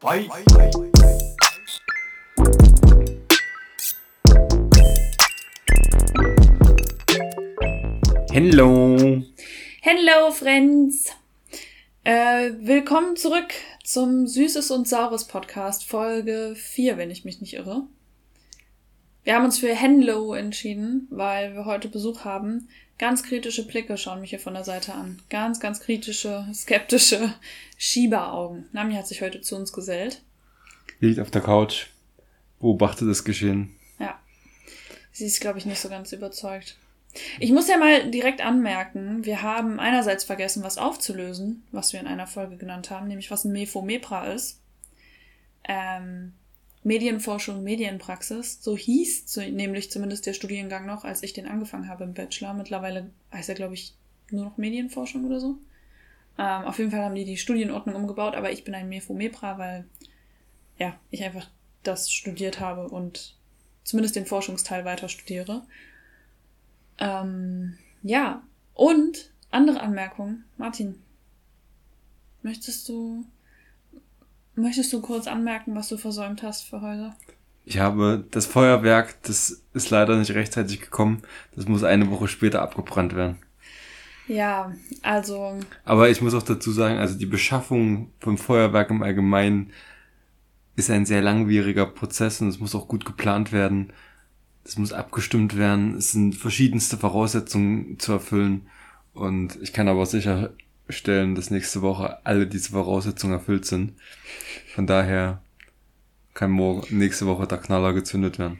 Bye. Hello. Hello, Friends. Äh, willkommen zurück zum Süßes und Saures Podcast, Folge 4, wenn ich mich nicht irre. Wir haben uns für Henlo entschieden, weil wir heute Besuch haben. Ganz kritische Blicke schauen mich hier von der Seite an. Ganz, ganz kritische, skeptische Schieberaugen. Nami hat sich heute zu uns gesellt. Liegt auf der Couch, beobachtet das Geschehen. Ja. Sie ist, glaube ich, nicht so ganz überzeugt. Ich muss ja mal direkt anmerken, wir haben einerseits vergessen, was aufzulösen, was wir in einer Folge genannt haben, nämlich was ein Mefo-Mepra ist. Ähm, Medienforschung, Medienpraxis, so hieß nämlich zumindest der Studiengang noch, als ich den angefangen habe im Bachelor. Mittlerweile heißt er, glaube ich, nur noch Medienforschung oder so. Ähm, auf jeden Fall haben die die Studienordnung umgebaut, aber ich bin ein Mefo-Mepra, weil ja, ich einfach das studiert habe und zumindest den Forschungsteil weiter studiere. Ähm, ja, und andere Anmerkung. Martin, möchtest du, möchtest du kurz anmerken, was du versäumt hast für heute? Ich habe das Feuerwerk, das ist leider nicht rechtzeitig gekommen. Das muss eine Woche später abgebrannt werden. Ja, also. Aber ich muss auch dazu sagen, also die Beschaffung vom Feuerwerk im Allgemeinen ist ein sehr langwieriger Prozess und es muss auch gut geplant werden. Es muss abgestimmt werden. Es sind verschiedenste Voraussetzungen zu erfüllen. Und ich kann aber sicherstellen, dass nächste Woche alle diese Voraussetzungen erfüllt sind. Von daher kann morgen, nächste Woche der Knaller gezündet werden.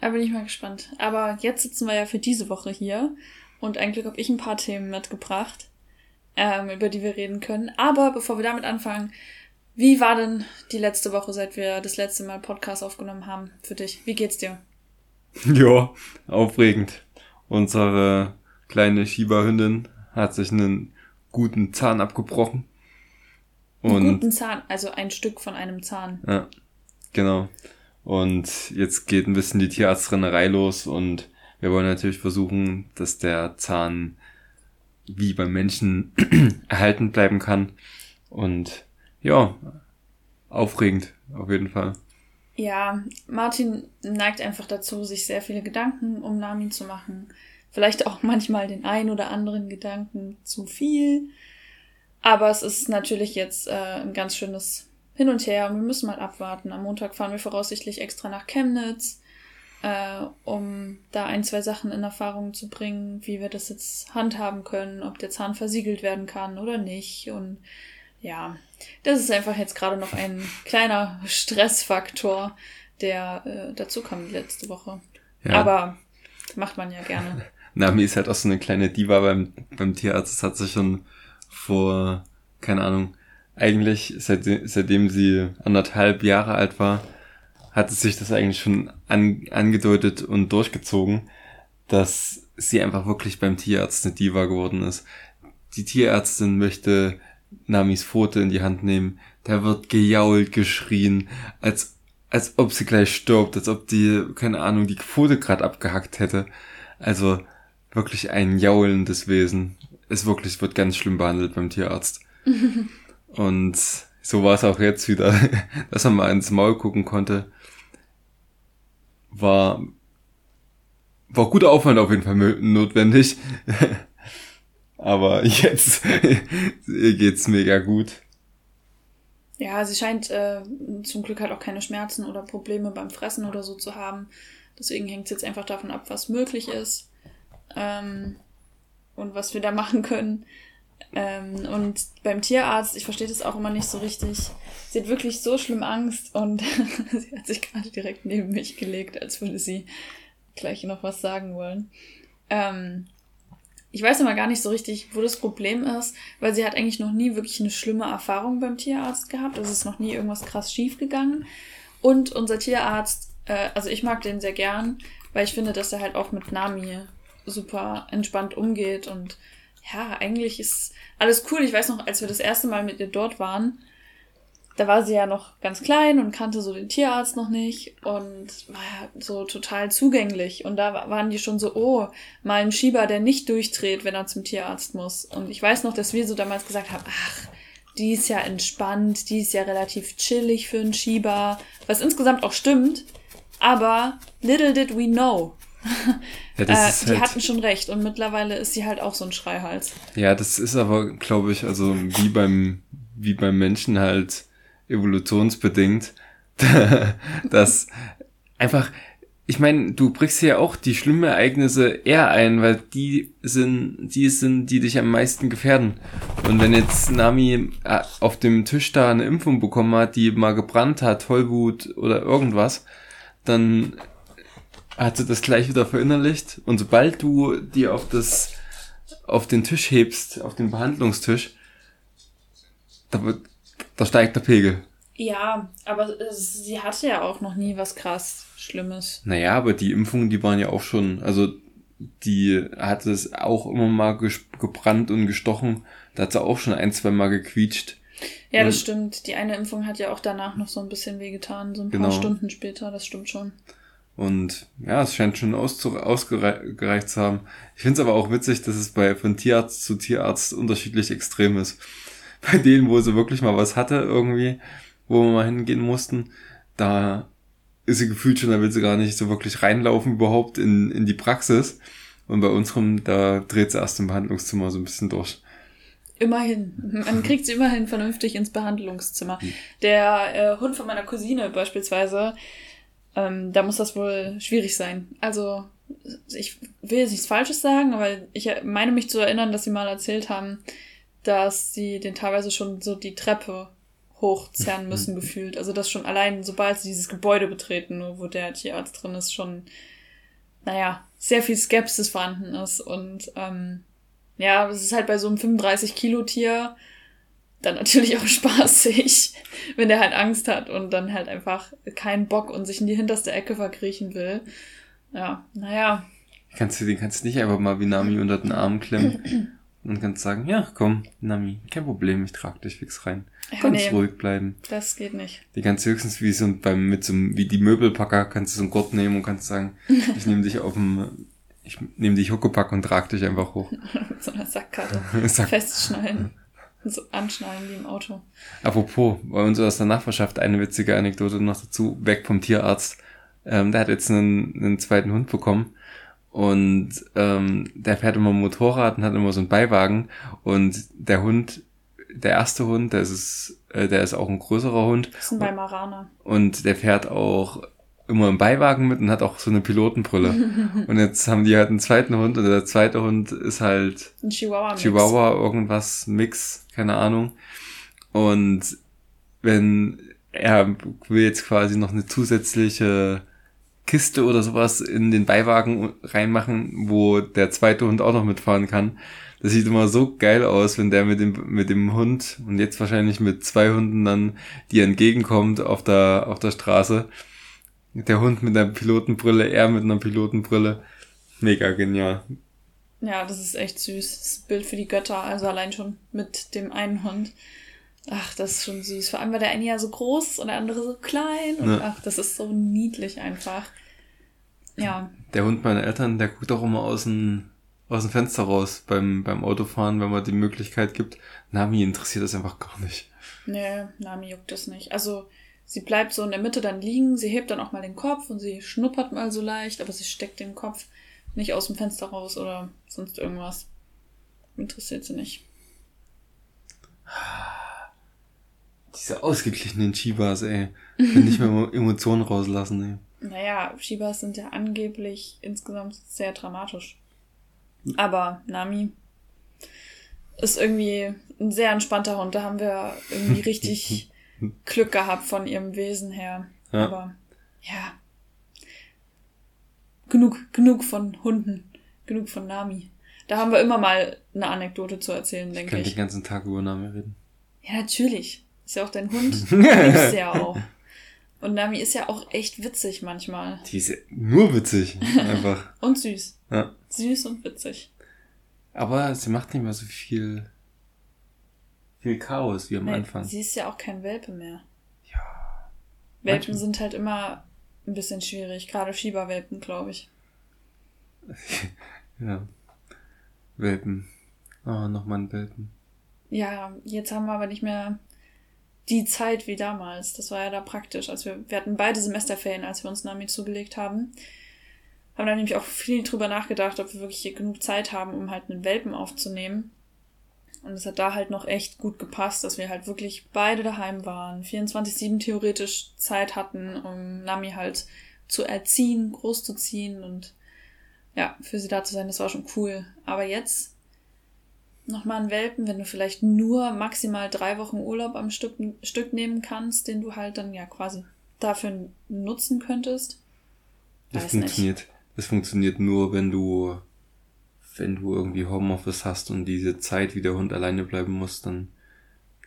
Da bin ich mal gespannt. Aber jetzt sitzen wir ja für diese Woche hier. Und eigentlich habe ich ein paar Themen mitgebracht, ähm, über die wir reden können. Aber bevor wir damit anfangen, wie war denn die letzte Woche, seit wir das letzte Mal Podcast aufgenommen haben für dich? Wie geht's dir? Ja, aufregend. Unsere kleine Schieberhündin hat sich einen guten Zahn abgebrochen. Und einen guten Zahn, also ein Stück von einem Zahn. Ja, genau. Und jetzt geht ein bisschen die Tierarztrennerei los und wir wollen natürlich versuchen, dass der Zahn wie beim Menschen erhalten bleiben kann. Und ja, aufregend auf jeden Fall. Ja, Martin neigt einfach dazu, sich sehr viele Gedanken um Nami zu machen. Vielleicht auch manchmal den ein oder anderen Gedanken zu viel. Aber es ist natürlich jetzt äh, ein ganz schönes Hin und Her und wir müssen mal abwarten. Am Montag fahren wir voraussichtlich extra nach Chemnitz, äh, um da ein, zwei Sachen in Erfahrung zu bringen, wie wir das jetzt handhaben können, ob der Zahn versiegelt werden kann oder nicht. Und ja, das ist einfach jetzt gerade noch ein kleiner Stressfaktor, der äh, dazu kam letzte Woche. Ja. Aber macht man ja gerne. Nami ist halt auch so eine kleine Diva beim, beim Tierarzt. Das hat sich schon vor, keine Ahnung, eigentlich seit, seitdem sie anderthalb Jahre alt war, hat es sich das eigentlich schon an, angedeutet und durchgezogen, dass sie einfach wirklich beim Tierarzt eine Diva geworden ist. Die Tierärztin möchte Namis Pfote in die Hand nehmen. Der wird gejault, geschrien, als, als ob sie gleich stirbt, als ob die, keine Ahnung, die Pfote gerade abgehackt hätte. Also wirklich ein jaulendes Wesen. Es wirklich wird ganz schlimm behandelt beim Tierarzt. Und so war es auch jetzt wieder, dass er mal ins Maul gucken konnte. War, war guter Aufwand auf jeden Fall notwendig. Aber jetzt geht's mega gut. Ja, sie scheint äh, zum Glück halt auch keine Schmerzen oder Probleme beim Fressen oder so zu haben. Deswegen hängt es jetzt einfach davon ab, was möglich ist ähm, und was wir da machen können. Ähm, und beim Tierarzt, ich verstehe das auch immer nicht so richtig. Sie hat wirklich so schlimm Angst und sie hat sich gerade direkt neben mich gelegt, als würde sie gleich noch was sagen wollen. Ähm, ich weiß immer gar nicht so richtig, wo das Problem ist, weil sie hat eigentlich noch nie wirklich eine schlimme Erfahrung beim Tierarzt gehabt. Also es ist noch nie irgendwas krass schief gegangen. Und unser Tierarzt, äh, also ich mag den sehr gern, weil ich finde, dass er halt auch mit Nami super entspannt umgeht und ja, eigentlich ist alles cool. Ich weiß noch, als wir das erste Mal mit ihr dort waren, da war sie ja noch ganz klein und kannte so den Tierarzt noch nicht und war ja so total zugänglich. Und da waren die schon so, oh, mal ein Schieber, der nicht durchdreht, wenn er zum Tierarzt muss. Und ich weiß noch, dass wir so damals gesagt haben, ach, die ist ja entspannt, die ist ja relativ chillig für einen Shiba, was insgesamt auch stimmt. Aber little did we know. Ja, äh, die halt, hatten schon recht und mittlerweile ist sie halt auch so ein Schreihals. Ja, das ist aber, glaube ich, also wie beim, wie beim Menschen halt evolutionsbedingt, dass einfach, ich meine, du brichst ja auch die schlimmen Ereignisse eher ein, weil die sind, die sind, die dich am meisten gefährden. Und wenn jetzt Nami äh, auf dem Tisch da eine Impfung bekommen hat, die mal gebrannt hat, Tollwut oder irgendwas, dann hat sie das gleich wieder verinnerlicht. Und sobald du die auf das, auf den Tisch hebst, auf den Behandlungstisch, da wird, da steigt der Pegel. Ja, aber sie hatte ja auch noch nie was krass Schlimmes. Naja, aber die Impfungen, die waren ja auch schon, also die hat es auch immer mal gebrannt und gestochen. Da hat sie auch schon ein, zwei Mal gequietscht. Ja, das stimmt. Die eine Impfung hat ja auch danach noch so ein bisschen wehgetan, so ein genau. paar Stunden später, das stimmt schon. Und ja, es scheint schon ausgereicht zu haben. Ich finde es aber auch witzig, dass es bei von Tierarzt zu Tierarzt unterschiedlich extrem ist. Bei denen, wo sie wirklich mal was hatte, irgendwie, wo wir mal hingehen mussten, da ist sie gefühlt schon, da will sie gar nicht so wirklich reinlaufen überhaupt in, in die Praxis. Und bei unserem, da dreht sie erst im Behandlungszimmer so ein bisschen durch. Immerhin. Man kriegt sie immerhin vernünftig ins Behandlungszimmer. Hm. Der äh, Hund von meiner Cousine beispielsweise, ähm, da muss das wohl schwierig sein. Also, ich will jetzt nichts Falsches sagen, aber ich meine mich zu erinnern, dass sie mal erzählt haben, dass sie den teilweise schon so die Treppe hochzerren müssen, gefühlt. Also, das schon allein, sobald sie dieses Gebäude betreten, wo der Tierarzt drin ist, schon, naja, sehr viel Skepsis vorhanden ist. Und ähm, ja, es ist halt bei so einem 35-Kilo-Tier dann natürlich auch spaßig, wenn der halt Angst hat und dann halt einfach keinen Bock und sich in die hinterste Ecke verkriechen will. Ja, naja. Kannst du den kannst nicht einfach mal wie Nami unter den Arm klemmen und kannst sagen, ja, komm, Nami, kein Problem, ich trag dich fix rein. Ja, Ganz nee, ruhig bleiben. Das geht nicht. Die kannst du höchstens wie so beim mit so einem, wie die Möbelpacker kannst du so einen Gurt nehmen und kannst sagen, ich nehme dich auf dem ich nehme dich Huckepack und trag dich einfach hoch. mit so einer Sackkarte. Sack Festschnallen. So anschnallen wie im Auto. Apropos, bei uns aus der Nachbarschaft eine witzige Anekdote noch dazu, weg vom Tierarzt. Ähm, der hat jetzt einen, einen zweiten Hund bekommen und ähm, der fährt immer Motorrad und hat immer so einen Beiwagen und der Hund, der erste Hund, der ist, äh, der ist auch ein größerer Hund. Das ist ein Weimaraner. Und der fährt auch immer im Beiwagen mit und hat auch so eine Pilotenbrille. und jetzt haben die halt einen zweiten Hund und der zweite Hund ist halt ein Chihuahua, -Mix. Chihuahua irgendwas Mix, keine Ahnung. Und wenn er will jetzt quasi noch eine zusätzliche Kiste oder sowas in den Beiwagen reinmachen, wo der zweite Hund auch noch mitfahren kann. Das sieht immer so geil aus, wenn der mit dem, mit dem Hund und jetzt wahrscheinlich mit zwei Hunden dann, die entgegenkommt auf der, auf der Straße der Hund mit einer Pilotenbrille, er mit einer Pilotenbrille. Mega genial. Ja, das ist echt süß. Das Bild für die Götter, also allein schon mit dem einen Hund. Ach, das ist schon süß. Vor allem, weil der eine ja so groß ist und der andere so klein. Und ja. ach, das ist so niedlich einfach. Ja. Der Hund meiner Eltern, der guckt auch immer aus dem, aus dem Fenster raus beim, beim Autofahren, wenn man die Möglichkeit gibt. Nami interessiert das einfach gar nicht. Nee, Nami juckt das nicht. Also, Sie bleibt so in der Mitte dann liegen, sie hebt dann auch mal den Kopf und sie schnuppert mal so leicht, aber sie steckt den Kopf nicht aus dem Fenster raus oder sonst irgendwas. Interessiert sie nicht. Diese ausgeglichenen Shibas, ey. Können nicht mehr Emotionen rauslassen, ey. Naja, Shibas sind ja angeblich insgesamt sehr dramatisch. Aber Nami ist irgendwie ein sehr entspannter Hund. Da haben wir irgendwie richtig Glück gehabt von ihrem Wesen her. Ja. Aber ja. Genug, genug von Hunden. Genug von Nami. Da haben wir immer mal eine Anekdote zu erzählen, denke ich. Ich kann den ganzen Tag über Nami reden. Ja, natürlich. Ist ja auch dein Hund. Du liebst ja auch. Und Nami ist ja auch echt witzig manchmal. Die ist nur witzig. Einfach. und süß. Ja. Süß und witzig. Aber sie macht nicht mehr so viel viel Chaos wie am Nein, Anfang. Sie ist ja auch kein Welpe mehr. Ja. Welpen manchmal. sind halt immer ein bisschen schwierig, gerade Schieberwelpen, glaube ich. ja. Welpen. Oh, nochmal ein Welpen. ja, jetzt haben wir aber nicht mehr die Zeit wie damals. Das war ja da praktisch. Also wir, wir hatten beide Semesterferien, als wir uns Nami zugelegt haben. Haben dann nämlich auch viel drüber nachgedacht, ob wir wirklich genug Zeit haben, um halt einen Welpen aufzunehmen. Und es hat da halt noch echt gut gepasst, dass wir halt wirklich beide daheim waren, 24-7 theoretisch Zeit hatten, um Nami halt zu erziehen, großzuziehen und ja, für sie da zu sein, das war schon cool. Aber jetzt nochmal einen Welpen, wenn du vielleicht nur maximal drei Wochen Urlaub am Stück, Stück nehmen kannst, den du halt dann ja quasi dafür nutzen könntest. Das funktioniert, nicht. das funktioniert nur, wenn du, wenn du irgendwie Homeoffice hast und diese Zeit, wie der Hund alleine bleiben muss, dann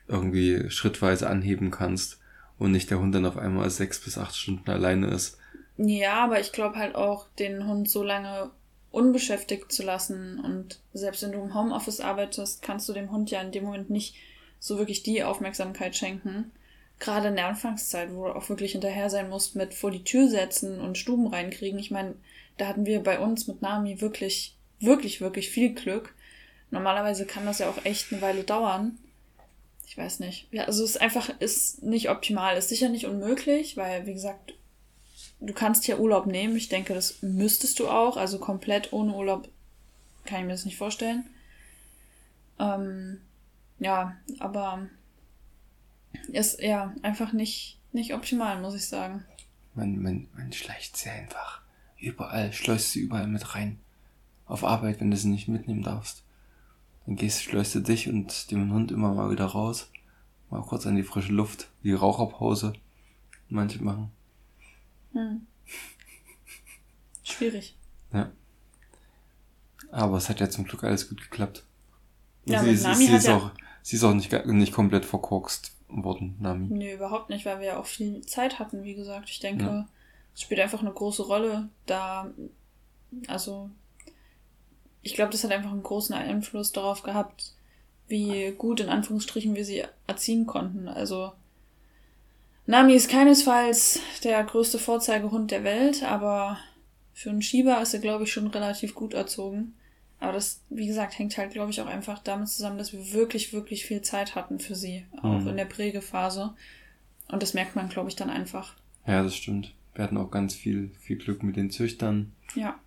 irgendwie schrittweise anheben kannst und nicht der Hund dann auf einmal sechs bis acht Stunden alleine ist. Ja, aber ich glaube halt auch, den Hund so lange unbeschäftigt zu lassen. Und selbst wenn du im Homeoffice arbeitest, kannst du dem Hund ja in dem Moment nicht so wirklich die Aufmerksamkeit schenken. Gerade in der Anfangszeit, wo du auch wirklich hinterher sein musst mit vor die Tür setzen und Stuben reinkriegen. Ich meine, da hatten wir bei uns mit Nami wirklich, wirklich, wirklich viel Glück. Normalerweise kann das ja auch echt eine Weile dauern. Ich weiß nicht. Ja, also es ist einfach, ist nicht optimal. Ist sicher nicht unmöglich, weil, wie gesagt, du kannst hier Urlaub nehmen. Ich denke, das müsstest du auch. Also komplett ohne Urlaub kann ich mir das nicht vorstellen. Ähm, ja, aber ist ja einfach nicht, nicht optimal, muss ich sagen. Man, man, man schleicht sie einfach überall, schleust sie überall mit rein. Auf Arbeit, wenn du sie nicht mitnehmen darfst. Dann gehst, schleust du dich und den Hund immer mal wieder raus. Mal kurz an die frische Luft, die Raucherpause. Manche machen. Hm. Schwierig. Ja. Aber es hat ja zum Glück alles gut geklappt. Ja, sie, Nami sie, ist ja auch, sie ist auch nicht, nicht komplett verkorkst worden, Nami. Nee, überhaupt nicht, weil wir ja auch viel Zeit hatten, wie gesagt. Ich denke, ja. es spielt einfach eine große Rolle, da, also, ich glaube, das hat einfach einen großen Einfluss darauf gehabt, wie gut in Anführungsstrichen wir sie erziehen konnten. Also, Nami ist keinesfalls der größte Vorzeigehund der Welt, aber für einen Schieber ist er, glaube ich, schon relativ gut erzogen. Aber das, wie gesagt, hängt halt, glaube ich, auch einfach damit zusammen, dass wir wirklich, wirklich viel Zeit hatten für sie, auch mhm. in der Prägephase. Und das merkt man, glaube ich, dann einfach. Ja, das stimmt. Wir hatten auch ganz viel, viel Glück mit den Züchtern. Ja.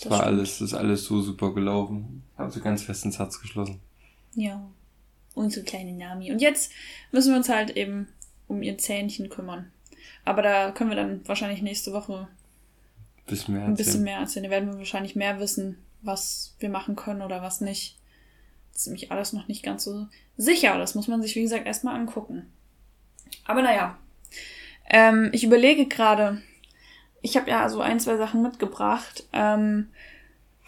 Das war stimmt. alles, ist alles so super gelaufen. Haben sie ganz fest ins Herz geschlossen. Ja. Unsere kleine Nami. Und jetzt müssen wir uns halt eben um ihr Zähnchen kümmern. Aber da können wir dann wahrscheinlich nächste Woche bisschen mehr ein bisschen mehr erzählen. Da werden wir wahrscheinlich mehr wissen, was wir machen können oder was nicht. Das ist nämlich alles noch nicht ganz so sicher. Das muss man sich, wie gesagt, erstmal angucken. Aber naja. Ähm, ich überlege gerade, ich habe ja so ein, zwei Sachen mitgebracht. Ähm,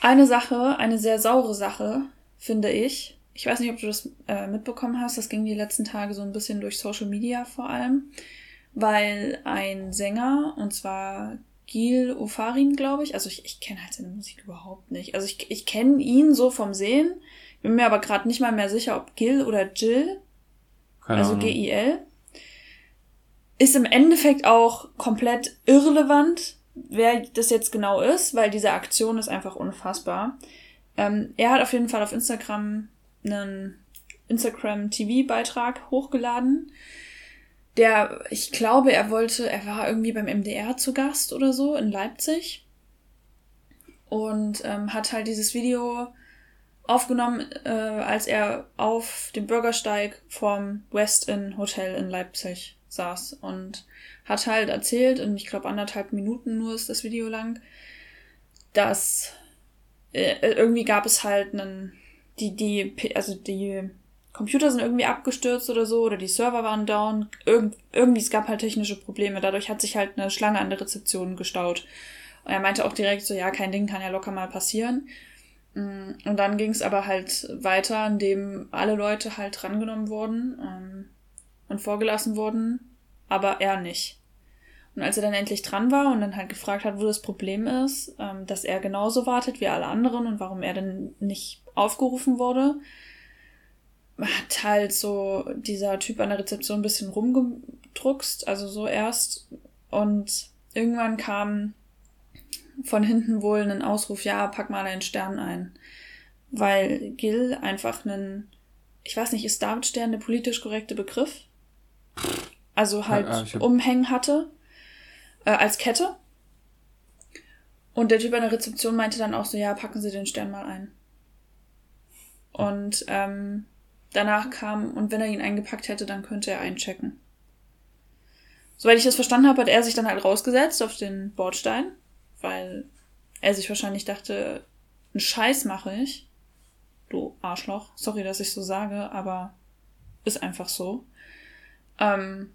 eine Sache, eine sehr saure Sache, finde ich, ich weiß nicht, ob du das äh, mitbekommen hast, das ging die letzten Tage so ein bisschen durch Social Media vor allem, weil ein Sänger, und zwar Gil Ofarin, glaube ich, also ich, ich kenne halt seine Musik überhaupt nicht. Also ich, ich kenne ihn so vom Sehen, bin mir aber gerade nicht mal mehr sicher, ob Gil oder Jill, Keine also G-I-L, ist im Endeffekt auch komplett irrelevant, wer das jetzt genau ist, weil diese Aktion ist einfach unfassbar. Ähm, er hat auf jeden Fall auf Instagram einen Instagram-TV-Beitrag hochgeladen. Der, ich glaube, er wollte, er war irgendwie beim MDR zu Gast oder so in Leipzig und ähm, hat halt dieses Video aufgenommen, äh, als er auf dem Bürgersteig vorm West Inn Hotel in Leipzig saß und hat halt erzählt, und ich glaube anderthalb Minuten nur ist das Video lang, dass äh, irgendwie gab es halt einen die, die, also die Computer sind irgendwie abgestürzt oder so, oder die Server waren down. Irgend, irgendwie, es gab halt technische Probleme. Dadurch hat sich halt eine Schlange an der Rezeption gestaut. Und er meinte auch direkt so, ja, kein Ding kann ja locker mal passieren. Mm, und dann ging es aber halt weiter, indem alle Leute halt drangenommen wurden ähm, und vorgelassen wurden, aber er nicht. Und als er dann endlich dran war und dann halt gefragt hat, wo das Problem ist, ähm, dass er genauso wartet wie alle anderen und warum er denn nicht aufgerufen wurde, hat halt so dieser Typ an der Rezeption ein bisschen rumgedruckst, also so erst. Und irgendwann kam von hinten wohl ein Ausruf, ja, pack mal einen Stern ein. Weil Gil einfach einen ich weiß nicht, ist Davidstern der politisch korrekte Begriff? Also halt ja, hab... umhängen hatte äh, als Kette. Und der Typ an der Rezeption meinte dann auch so, ja, packen Sie den Stern mal ein. Und ähm, danach kam, und wenn er ihn eingepackt hätte, dann könnte er einchecken. Soweit ich das verstanden habe, hat er sich dann halt rausgesetzt auf den Bordstein, weil er sich wahrscheinlich dachte, einen Scheiß mache ich. Du Arschloch. Sorry, dass ich so sage, aber ist einfach so. Ähm,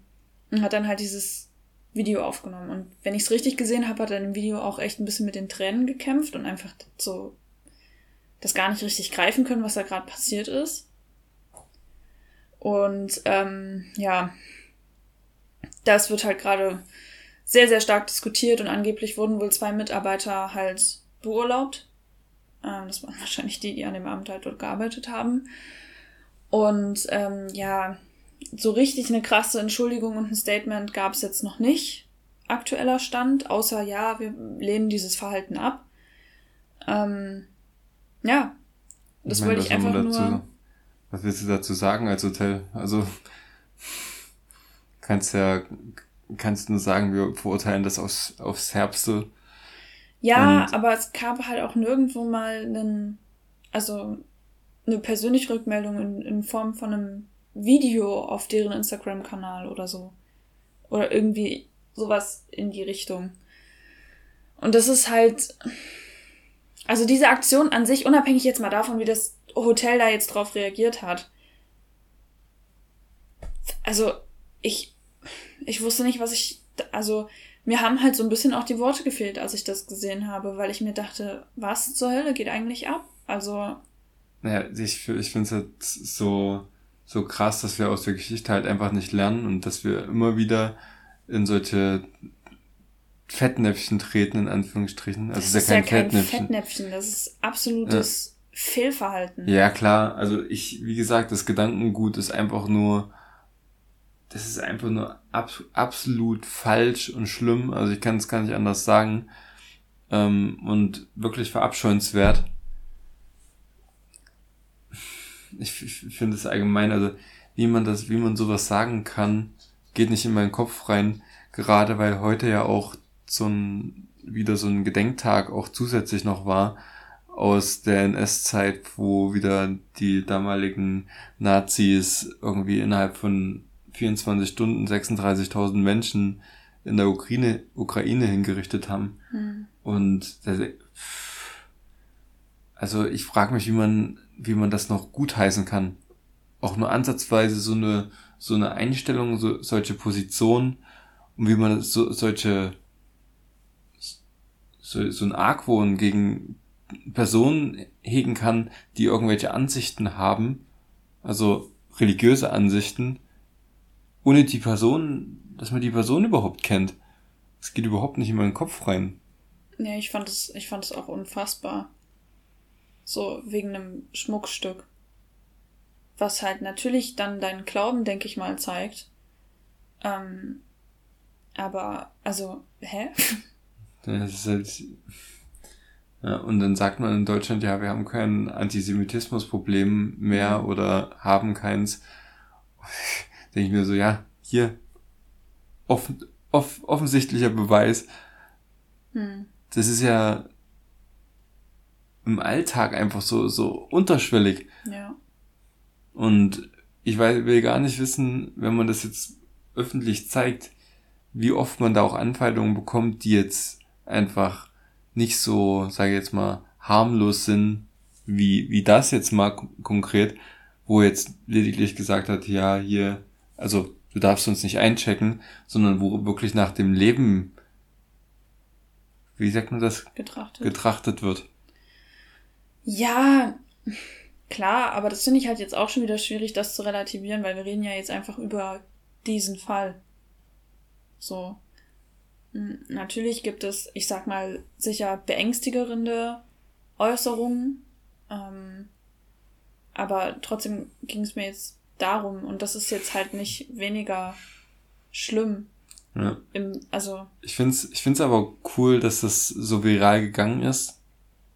und hat dann halt dieses Video aufgenommen. Und wenn ich es richtig gesehen habe, hat er im Video auch echt ein bisschen mit den Tränen gekämpft und einfach so das gar nicht richtig greifen können, was da gerade passiert ist. Und ähm, ja, das wird halt gerade sehr, sehr stark diskutiert und angeblich wurden wohl zwei Mitarbeiter halt beurlaubt. Ähm, das waren wahrscheinlich die, die an dem Amt halt dort gearbeitet haben. Und ähm, ja, so richtig eine krasse Entschuldigung und ein Statement gab es jetzt noch nicht. Aktueller Stand, außer ja, wir lehnen dieses Verhalten ab. Ähm, ja, das ich meine, wollte ich einfach dazu, nur. Was willst du dazu sagen als Hotel? Also kannst ja kannst nur sagen, wir verurteilen das aus, aufs Herbste. Ja, aber es gab halt auch nirgendwo mal einen, also eine persönliche Rückmeldung in, in Form von einem Video auf deren Instagram-Kanal oder so. Oder irgendwie sowas in die Richtung. Und das ist halt, also diese Aktion an sich, unabhängig jetzt mal davon, wie das Hotel da jetzt drauf reagiert hat. Also, ich, ich wusste nicht, was ich, also, mir haben halt so ein bisschen auch die Worte gefehlt, als ich das gesehen habe, weil ich mir dachte, was zur Hölle geht eigentlich ab? Also. Naja, ich, ich finde es halt so, so krass, dass wir aus der Geschichte halt einfach nicht lernen und dass wir immer wieder in solche Fettnäpfchen treten, in Anführungsstrichen. Also das ist ja kein, kein Fettnäpfchen. Fettnäpfchen. Das ist absolutes ja. Fehlverhalten. Ja, klar. Also ich, wie gesagt, das Gedankengut ist einfach nur, das ist einfach nur ab, absolut falsch und schlimm. Also ich kann es gar nicht anders sagen. Ähm, und wirklich verabscheuenswert ich, ich finde es allgemein, also wie man das, wie man sowas sagen kann, geht nicht in meinen Kopf rein. Gerade weil heute ja auch so ein, wieder so ein Gedenktag auch zusätzlich noch war aus der NS-Zeit, wo wieder die damaligen Nazis irgendwie innerhalb von 24 Stunden 36.000 Menschen in der Ukraine, Ukraine hingerichtet haben. Mhm. Und also ich frage mich, wie man wie man das noch gutheißen kann. Auch nur ansatzweise so eine, so eine Einstellung, so, solche Positionen und wie man so, solche, so, so ein Argwohn gegen Personen hegen kann, die irgendwelche Ansichten haben, also religiöse Ansichten, ohne die Person, dass man die Person überhaupt kennt. Das geht überhaupt nicht in meinen Kopf rein. Ja, ich fand es, ich fand es auch unfassbar. So wegen einem Schmuckstück. Was halt natürlich dann deinen Glauben, denke ich mal, zeigt. Ähm, aber, also, hä? Das ist halt. Ja, und dann sagt man in Deutschland, ja, wir haben kein Antisemitismusproblem mehr mhm. oder haben keins. Denke ich mir so, ja, hier, offen, off, offensichtlicher Beweis. Hm. Das ist ja im Alltag einfach so, so unterschwellig. Ja. Und ich weiß, will gar nicht wissen, wenn man das jetzt öffentlich zeigt, wie oft man da auch Anfeindungen bekommt, die jetzt einfach nicht so, sage ich jetzt mal, harmlos sind, wie, wie das jetzt mal konkret, wo jetzt lediglich gesagt hat, ja, hier, also du darfst uns nicht einchecken, sondern wo wirklich nach dem Leben, wie sagt man das? Getrachtet. Getrachtet wird. Ja, klar, aber das finde ich halt jetzt auch schon wieder schwierig, das zu relativieren, weil wir reden ja jetzt einfach über diesen Fall. So. Natürlich gibt es, ich sag mal, sicher beängstigerende Äußerungen. Ähm, aber trotzdem ging es mir jetzt darum, und das ist jetzt halt nicht weniger schlimm. Ja. Im, also. Ich find's, ich find's aber cool, dass das so viral gegangen ist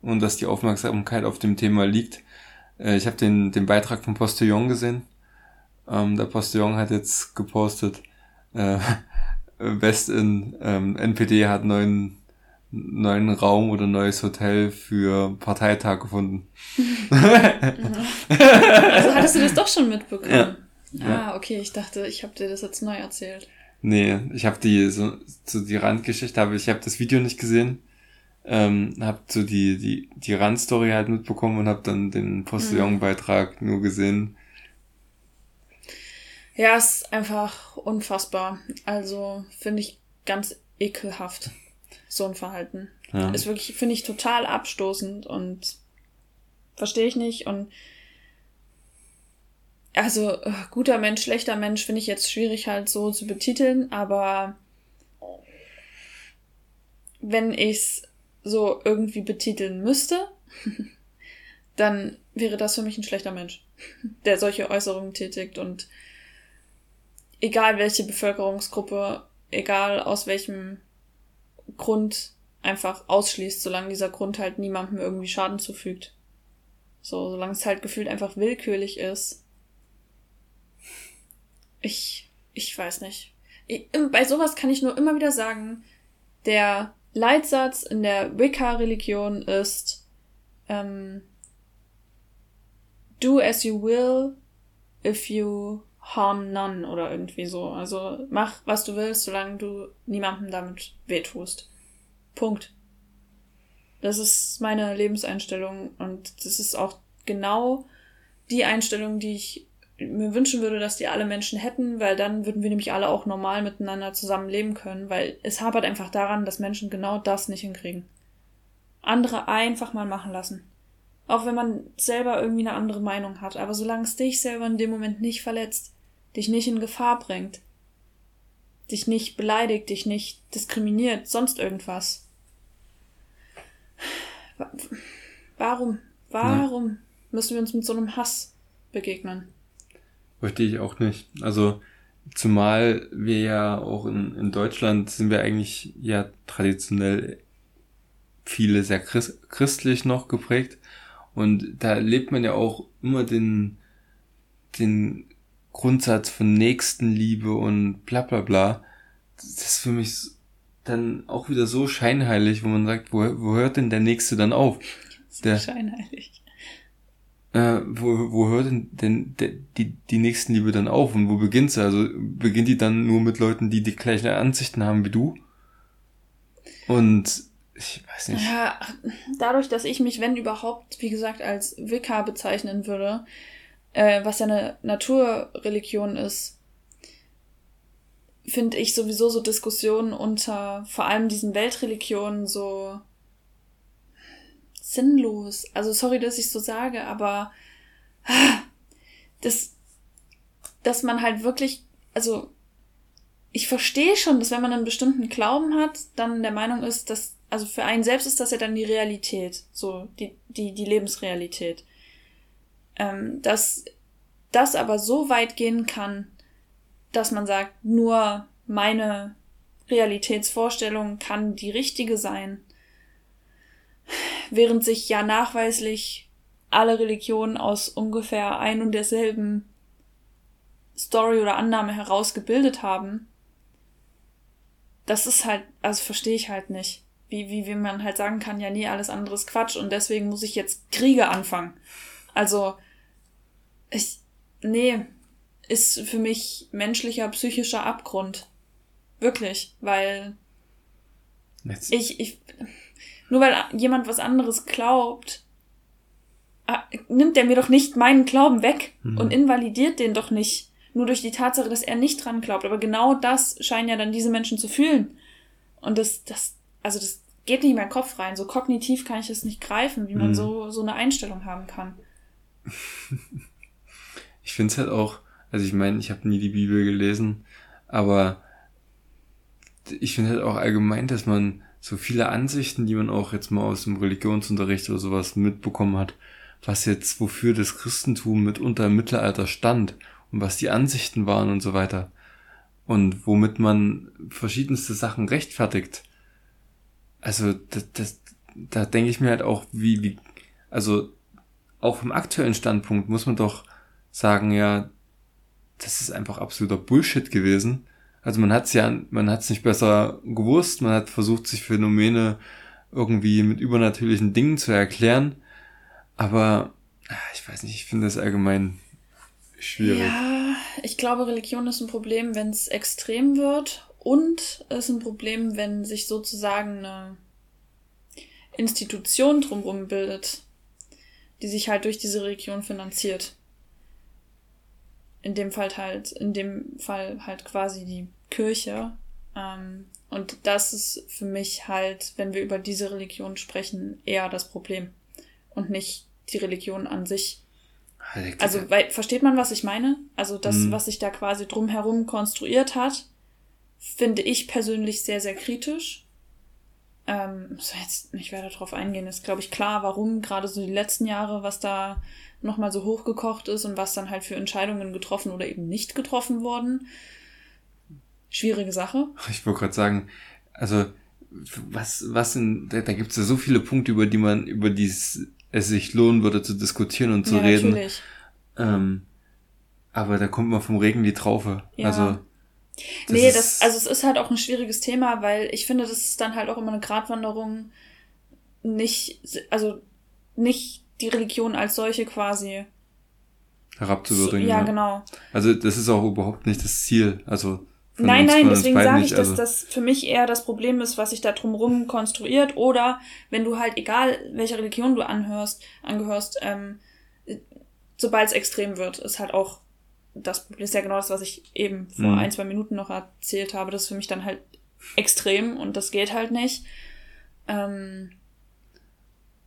und dass die Aufmerksamkeit auf dem Thema liegt, Äh, ich habe den, den Beitrag vom Postillon gesehen. Ähm, der Postillon hat jetzt gepostet, äh, West in ähm, NPD hat neuen neuen Raum oder neues Hotel für Parteitag gefunden. also hattest du das doch schon mitbekommen? Ja. Ah, okay, ich dachte, ich habe dir das jetzt neu erzählt. Nee, ich habe die so, so die Randgeschichte, aber ich habe das Video nicht gesehen. Ähm, habe so die die die Randstory halt mitbekommen und habe dann den Postillon-Beitrag nur gesehen. Ja, ist einfach unfassbar. Also finde ich ganz ekelhaft so ein Verhalten. Ja. Ist wirklich finde ich total abstoßend und verstehe ich nicht und also äh, guter Mensch, schlechter Mensch finde ich jetzt schwierig halt so zu betiteln, aber wenn ich es so irgendwie betiteln müsste, dann wäre das für mich ein schlechter Mensch, der solche Äußerungen tätigt und egal welche Bevölkerungsgruppe, egal aus welchem Grund einfach ausschließt, solange dieser Grund halt niemandem irgendwie Schaden zufügt. So, solange es halt gefühlt einfach willkürlich ist ich, ich weiß nicht. Ich, bei sowas kann ich nur immer wieder sagen, der Leitsatz in der Wicca-Religion ist, ähm, do as you will if you harm none oder irgendwie so. Also mach, was du willst, solange du niemandem damit wehtust. Punkt. Das ist meine Lebenseinstellung und das ist auch genau die Einstellung, die ich mir wünschen würde, dass die alle Menschen hätten, weil dann würden wir nämlich alle auch normal miteinander zusammenleben können, weil es hapert einfach daran, dass Menschen genau das nicht hinkriegen. Andere einfach mal machen lassen. Auch wenn man selber irgendwie eine andere Meinung hat, aber solange es dich selber in dem Moment nicht verletzt, dich nicht in Gefahr bringt, dich nicht beleidigt, dich nicht diskriminiert, sonst irgendwas. Warum? Warum ja. müssen wir uns mit so einem Hass begegnen? Verstehe ich auch nicht. Also zumal wir ja auch in, in Deutschland sind wir eigentlich ja traditionell viele sehr christ, christlich noch geprägt. Und da lebt man ja auch immer den, den Grundsatz von Nächstenliebe und bla bla bla. Das ist für mich dann auch wieder so scheinheilig, wo man sagt, wo, wo hört denn der Nächste dann auf? Der, scheinheilig. Äh, wo, wo hört denn, denn die, die, die Nächstenliebe dann auf und wo beginnt sie? Also beginnt die dann nur mit Leuten, die die gleichen Ansichten haben wie du? Und ich weiß nicht. Ja, dadurch, dass ich mich, wenn überhaupt, wie gesagt, als Wicca bezeichnen würde, äh, was ja eine Naturreligion ist, finde ich sowieso so Diskussionen unter vor allem diesen Weltreligionen so sinnlos. Also sorry, dass ich so sage, aber das, dass man halt wirklich, also ich verstehe schon, dass wenn man einen bestimmten Glauben hat, dann der Meinung ist, dass, also für einen selbst ist das ja dann die Realität, so die, die, die Lebensrealität. Ähm, dass das aber so weit gehen kann, dass man sagt, nur meine Realitätsvorstellung kann die richtige sein während sich ja nachweislich alle Religionen aus ungefähr ein und derselben Story oder Annahme herausgebildet haben, das ist halt, also verstehe ich halt nicht. Wie, wie, wie man halt sagen kann, ja, nee, alles andere ist Quatsch und deswegen muss ich jetzt Kriege anfangen. Also, ich, nee, ist für mich menschlicher, psychischer Abgrund. Wirklich, weil Jetzt. ich, ich, nur weil jemand was anderes glaubt, ah, nimmt er mir doch nicht meinen Glauben weg mhm. und invalidiert den doch nicht. Nur durch die Tatsache, dass er nicht dran glaubt. Aber genau das scheinen ja dann diese Menschen zu fühlen. Und das, das, also das geht nicht in meinen Kopf rein. So kognitiv kann ich das nicht greifen, wie man mhm. so, so eine Einstellung haben kann. ich finde es halt auch, also ich meine, ich habe nie die Bibel gelesen, aber ich finde halt auch allgemein, dass man so viele Ansichten, die man auch jetzt mal aus dem Religionsunterricht oder sowas mitbekommen hat, was jetzt wofür das Christentum mitunter im Mittelalter stand und was die Ansichten waren und so weiter. Und womit man verschiedenste Sachen rechtfertigt. Also, das, das, da denke ich mir halt auch, wie, wie, also auch vom aktuellen Standpunkt muss man doch sagen, ja, das ist einfach absoluter Bullshit gewesen. Also man hat es ja, man hat es nicht besser gewusst, man hat versucht, sich Phänomene irgendwie mit übernatürlichen Dingen zu erklären. Aber ah, ich weiß nicht, ich finde das allgemein schwierig. Ja, ich glaube, Religion ist ein Problem, wenn es extrem wird. Und es ist ein Problem, wenn sich sozusagen eine Institution drumherum bildet, die sich halt durch diese Religion finanziert. In dem Fall halt, in dem Fall halt quasi die Kirche. Ähm, und das ist für mich halt, wenn wir über diese Religion sprechen, eher das Problem. Und nicht die Religion an sich. Also, weil, versteht man, was ich meine? Also, das, mhm. was sich da quasi drumherum konstruiert hat, finde ich persönlich sehr, sehr kritisch. Ähm, so jetzt nicht weiter darauf eingehen, ist, glaube ich, klar, warum gerade so die letzten Jahre, was da nochmal so hochgekocht ist und was dann halt für Entscheidungen getroffen oder eben nicht getroffen wurden. Schwierige Sache. Ich wollte gerade sagen, also was, was in, da, da gibt es ja so viele Punkte, über die man, über die es, es sich lohnen würde zu diskutieren und zu ja, reden. Natürlich. Ähm, aber da kommt man vom Regen die Traufe. Ja. Also das nee, das, also es ist halt auch ein schwieriges Thema, weil ich finde, das ist dann halt auch immer eine Gratwanderung, nicht, also nicht die Religion als solche quasi herabzuwürdigen. Ja, ja, genau. Also das ist auch überhaupt nicht das Ziel. Also nein, nein, deswegen sage ich, dass also das für mich eher das Problem ist, was sich da drumrum konstruiert. Oder wenn du halt, egal welche Religion du anhörst, angehörst, ähm, sobald es extrem wird, ist halt auch das Problem ist ja genau das, was ich eben vor mhm. ein, zwei Minuten noch erzählt habe. Das ist für mich dann halt extrem und das geht halt nicht. Ähm,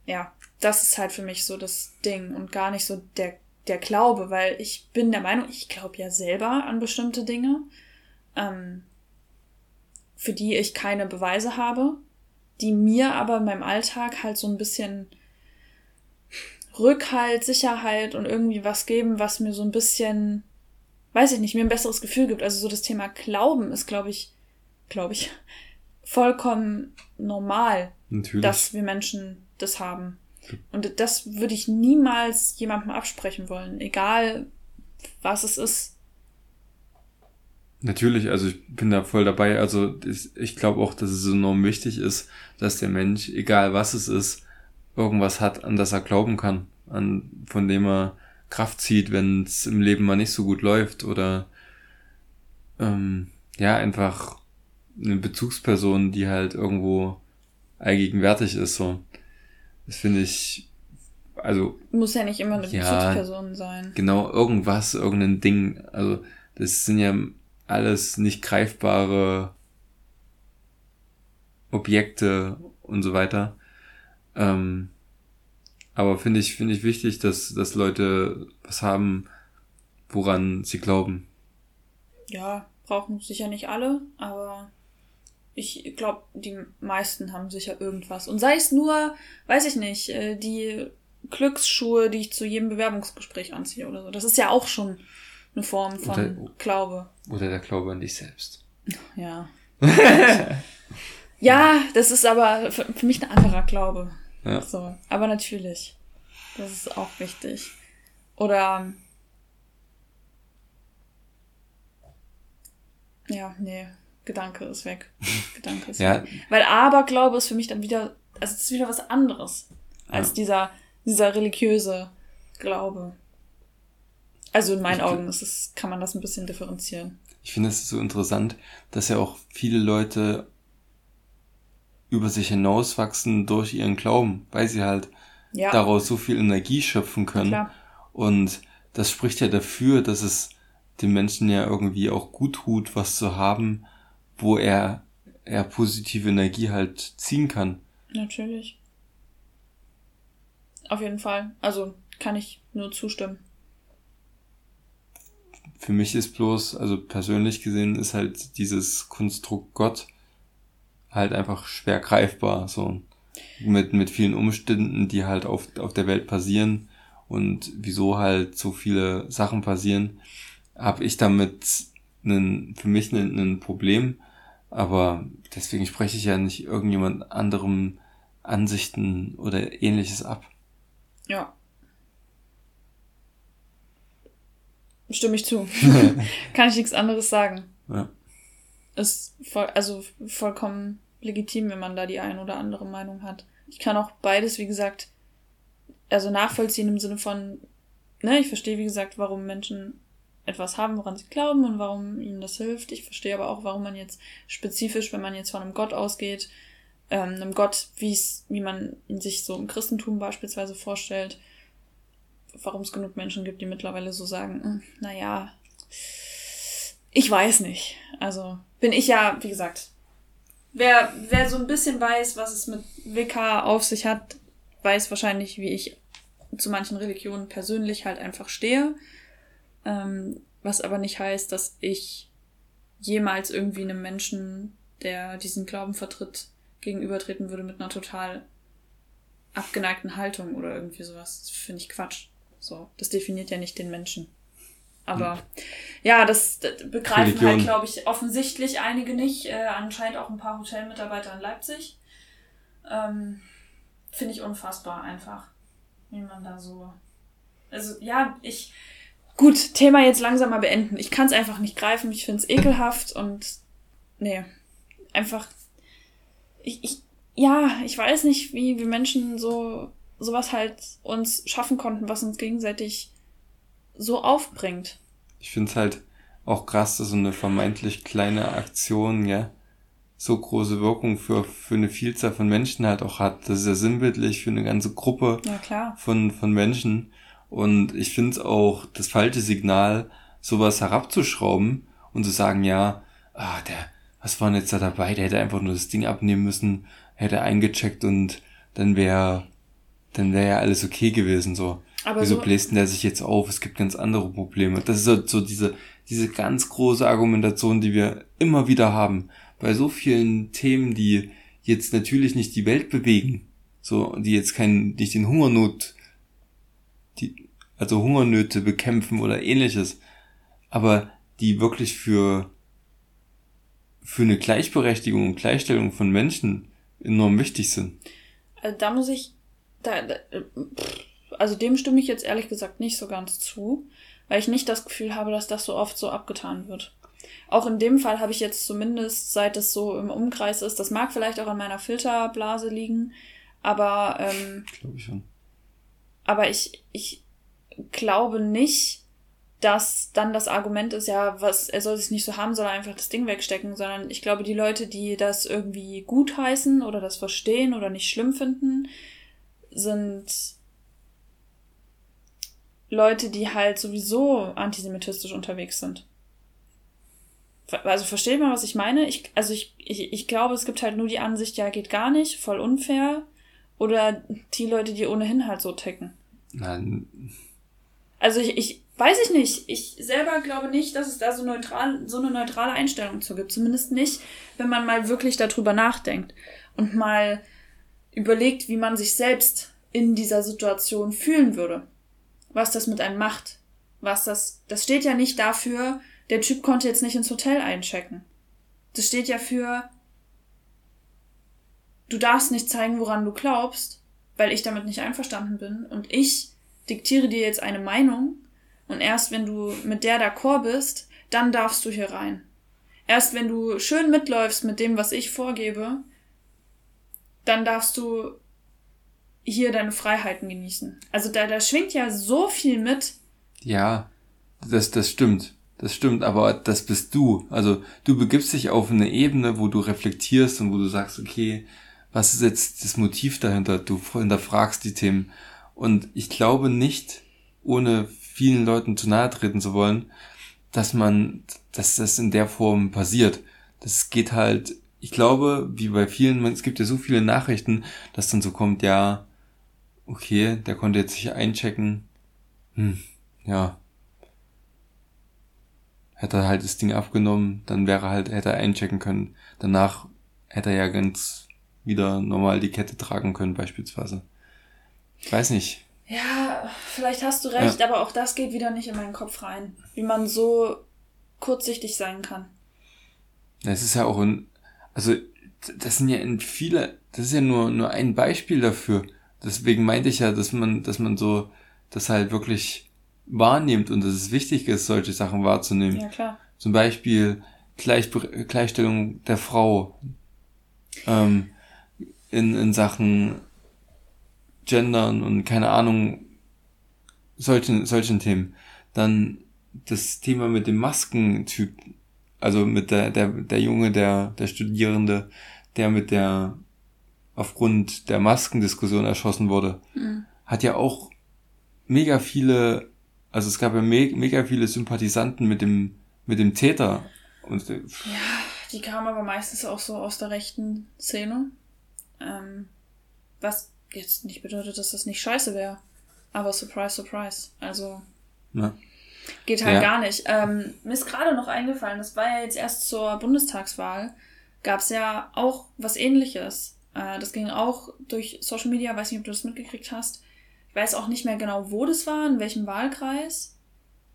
ja, das ist halt für mich so das Ding und gar nicht so der, der Glaube, weil ich bin der Meinung, ich glaube ja selber an bestimmte Dinge, ähm, für die ich keine Beweise habe, die mir aber in meinem Alltag halt so ein bisschen Rückhalt, Sicherheit und irgendwie was geben, was mir so ein bisschen weiß ich nicht, mir ein besseres Gefühl gibt. Also so das Thema Glauben ist, glaube ich, glaube ich, vollkommen normal, Natürlich. dass wir Menschen das haben. Und das würde ich niemals jemandem absprechen wollen, egal was es ist. Natürlich, also ich bin da voll dabei. Also ich glaube auch, dass es enorm wichtig ist, dass der Mensch, egal was es ist, irgendwas hat, an das er glauben kann, an von dem er Kraft zieht, wenn es im Leben mal nicht so gut läuft oder ähm, ja, einfach eine Bezugsperson, die halt irgendwo allgegenwärtig ist, so. Das finde ich, also. Muss ja nicht immer eine ja, Bezugsperson sein. Genau, irgendwas, irgendein Ding. Also, das sind ja alles nicht greifbare Objekte und so weiter. Ähm, aber finde ich, finde ich wichtig, dass, dass Leute was haben, woran sie glauben. Ja, brauchen sicher nicht alle, aber ich glaube, die meisten haben sicher irgendwas. Und sei es nur, weiß ich nicht, äh, die Glücksschuhe, die ich zu jedem Bewerbungsgespräch anziehe oder so. Das ist ja auch schon eine Form von oder, Glaube. Oder der Glaube an dich selbst. Ja. ja, das ist aber für, für mich ein anderer Glaube. Ja. So, aber natürlich. Das ist auch wichtig. Oder ja, nee, Gedanke ist weg. Gedanke ist ja. weg. Weil Aberglaube ist für mich dann wieder, also es ist wieder was anderes als ja. dieser, dieser religiöse Glaube. Also in meinen ich Augen ist es, kann man das ein bisschen differenzieren. Ich finde es so interessant, dass ja auch viele Leute über sich hinauswachsen durch ihren Glauben, weil sie halt ja. daraus so viel Energie schöpfen können. Klar. Und das spricht ja dafür, dass es dem Menschen ja irgendwie auch gut tut, was zu haben, wo er, er positive Energie halt ziehen kann. Natürlich. Auf jeden Fall. Also kann ich nur zustimmen. Für mich ist bloß, also persönlich gesehen, ist halt dieses Konstrukt Gott halt einfach schwer greifbar, so. Mit, mit vielen Umständen, die halt auf, auf der Welt passieren und wieso halt so viele Sachen passieren, habe ich damit einen, für mich ein, ein Problem. Aber deswegen spreche ich ja nicht irgendjemand anderem Ansichten oder ähnliches ab. Ja. Stimme ich zu. Kann ich nichts anderes sagen. Ja. Ist voll, also vollkommen legitim, wenn man da die ein oder andere Meinung hat. Ich kann auch beides, wie gesagt, also nachvollziehen im Sinne von, ne, ich verstehe, wie gesagt, warum Menschen etwas haben, woran sie glauben und warum ihnen das hilft. Ich verstehe aber auch, warum man jetzt spezifisch, wenn man jetzt von einem Gott ausgeht, ähm, einem Gott, wie es, wie man ihn sich so im Christentum beispielsweise vorstellt, warum es genug Menschen gibt, die mittlerweile so sagen, hm, naja, ich weiß nicht. Also bin ich ja, wie gesagt, wer, wer so ein bisschen weiß, was es mit WK auf sich hat, weiß wahrscheinlich, wie ich zu manchen Religionen persönlich halt einfach stehe. Ähm, was aber nicht heißt, dass ich jemals irgendwie einem Menschen, der diesen Glauben vertritt, gegenübertreten würde mit einer total abgeneigten Haltung oder irgendwie sowas. Das finde ich Quatsch. So, das definiert ja nicht den Menschen. Aber hm. ja, das, das begreifen halt, Religion. halt, glaube ich, offensichtlich einige nicht. Äh, anscheinend auch ein paar Hotelmitarbeiter in Leipzig. Ähm, finde ich unfassbar einfach, wie man da so. Also ja, ich. Gut, Thema jetzt langsam mal beenden. Ich kann es einfach nicht greifen. Ich finde es ekelhaft und nee, einfach. Ich, ich, ja, ich weiß nicht, wie wir Menschen so sowas halt uns schaffen konnten, was uns gegenseitig so aufbringt. Ich finde es halt auch krass, dass so eine vermeintlich kleine Aktion, ja, so große Wirkung für, für eine Vielzahl von Menschen halt auch hat. Das ist ja sinnbildlich für eine ganze Gruppe ja, Von, von Menschen. Und ich finde es auch das falsche Signal, sowas herabzuschrauben und zu sagen, ja, ah, der, was war denn jetzt da dabei? Der hätte einfach nur das Ding abnehmen müssen, hätte eingecheckt und dann wäre, dann wäre ja alles okay gewesen, so. Aber Wieso so bläst denn der sich jetzt auf? Es gibt ganz andere Probleme. Das ist so, so diese, diese ganz große Argumentation, die wir immer wieder haben bei so vielen Themen, die jetzt natürlich nicht die Welt bewegen, so, die jetzt keinen, nicht den Hungernot, also Hungernöte bekämpfen oder ähnliches, aber die wirklich für, für eine Gleichberechtigung und Gleichstellung von Menschen enorm wichtig sind. Also da muss ich, da, da, also dem stimme ich jetzt ehrlich gesagt nicht so ganz zu, weil ich nicht das Gefühl habe, dass das so oft so abgetan wird. Auch in dem Fall habe ich jetzt zumindest, seit es so im Umkreis ist, das mag vielleicht auch an meiner Filterblase liegen, aber ähm, glaube ich schon. Aber ich, ich glaube nicht, dass dann das Argument ist, ja, was, er soll sich nicht so haben, soll er einfach das Ding wegstecken, sondern ich glaube, die Leute, die das irgendwie gut heißen oder das verstehen oder nicht schlimm finden, sind Leute, die halt sowieso antisemitistisch unterwegs sind. Also versteht man, was ich meine? Ich, also ich, ich, ich glaube, es gibt halt nur die Ansicht, ja, geht gar nicht, voll unfair. Oder die Leute, die ohnehin halt so ticken. Nein. Also ich, ich weiß ich nicht. Ich selber glaube nicht, dass es da so neutral, so eine neutrale Einstellung zu gibt. Zumindest nicht, wenn man mal wirklich darüber nachdenkt und mal überlegt, wie man sich selbst in dieser Situation fühlen würde. Was das mit einem macht. Was das, das steht ja nicht dafür, der Typ konnte jetzt nicht ins Hotel einchecken. Das steht ja für, du darfst nicht zeigen, woran du glaubst, weil ich damit nicht einverstanden bin und ich diktiere dir jetzt eine Meinung und erst wenn du mit der d'accord bist, dann darfst du hier rein. Erst wenn du schön mitläufst mit dem, was ich vorgebe, dann darfst du hier deine Freiheiten genießen. Also da, da schwingt ja so viel mit. Ja, das, das stimmt. Das stimmt, aber das bist du. Also du begibst dich auf eine Ebene, wo du reflektierst und wo du sagst, okay, was ist jetzt das Motiv dahinter? Du hinterfragst die Themen. Und ich glaube nicht, ohne vielen Leuten zu nahe treten zu wollen, dass man, dass das in der Form passiert. Das geht halt, ich glaube, wie bei vielen, es gibt ja so viele Nachrichten, dass dann so kommt, ja, okay, der konnte jetzt sich einchecken. Hm, ja, hätte er halt das Ding abgenommen, dann wäre halt, hätte er einchecken können. Danach hätte er ja ganz wieder normal die Kette tragen können, beispielsweise. Ich weiß nicht. Ja, vielleicht hast du recht, ja. aber auch das geht wieder nicht in meinen Kopf rein, wie man so kurzsichtig sein kann. Das ist ja auch ein, also das sind ja in viele, das ist ja nur nur ein Beispiel dafür. Deswegen meinte ich ja, dass man, dass man so, das halt wirklich wahrnehmt und dass es wichtig ist, solche Sachen wahrzunehmen. Ja, klar. Zum Beispiel Gleich Gleichstellung der Frau ähm, in, in Sachen Gendern und keine Ahnung, solchen, solchen Themen. Dann das Thema mit dem Maskentyp, also mit der, der, der Junge, der, der Studierende, der mit der aufgrund der Maskendiskussion erschossen wurde, mhm. hat ja auch mega viele, also es gab ja me mega viele Sympathisanten mit dem, mit dem Täter. Und, ja, die kamen aber meistens auch so aus der rechten Szene. Ähm, was jetzt nicht bedeutet, dass das nicht scheiße wäre. Aber surprise, surprise. Also. Ja. Geht halt ja. gar nicht. Ähm, mir ist gerade noch eingefallen, das war ja jetzt erst zur Bundestagswahl, gab es ja auch was ähnliches. Äh, das ging auch durch Social Media, weiß nicht, ob du das mitgekriegt hast. Ich weiß auch nicht mehr genau, wo das war, in welchem Wahlkreis.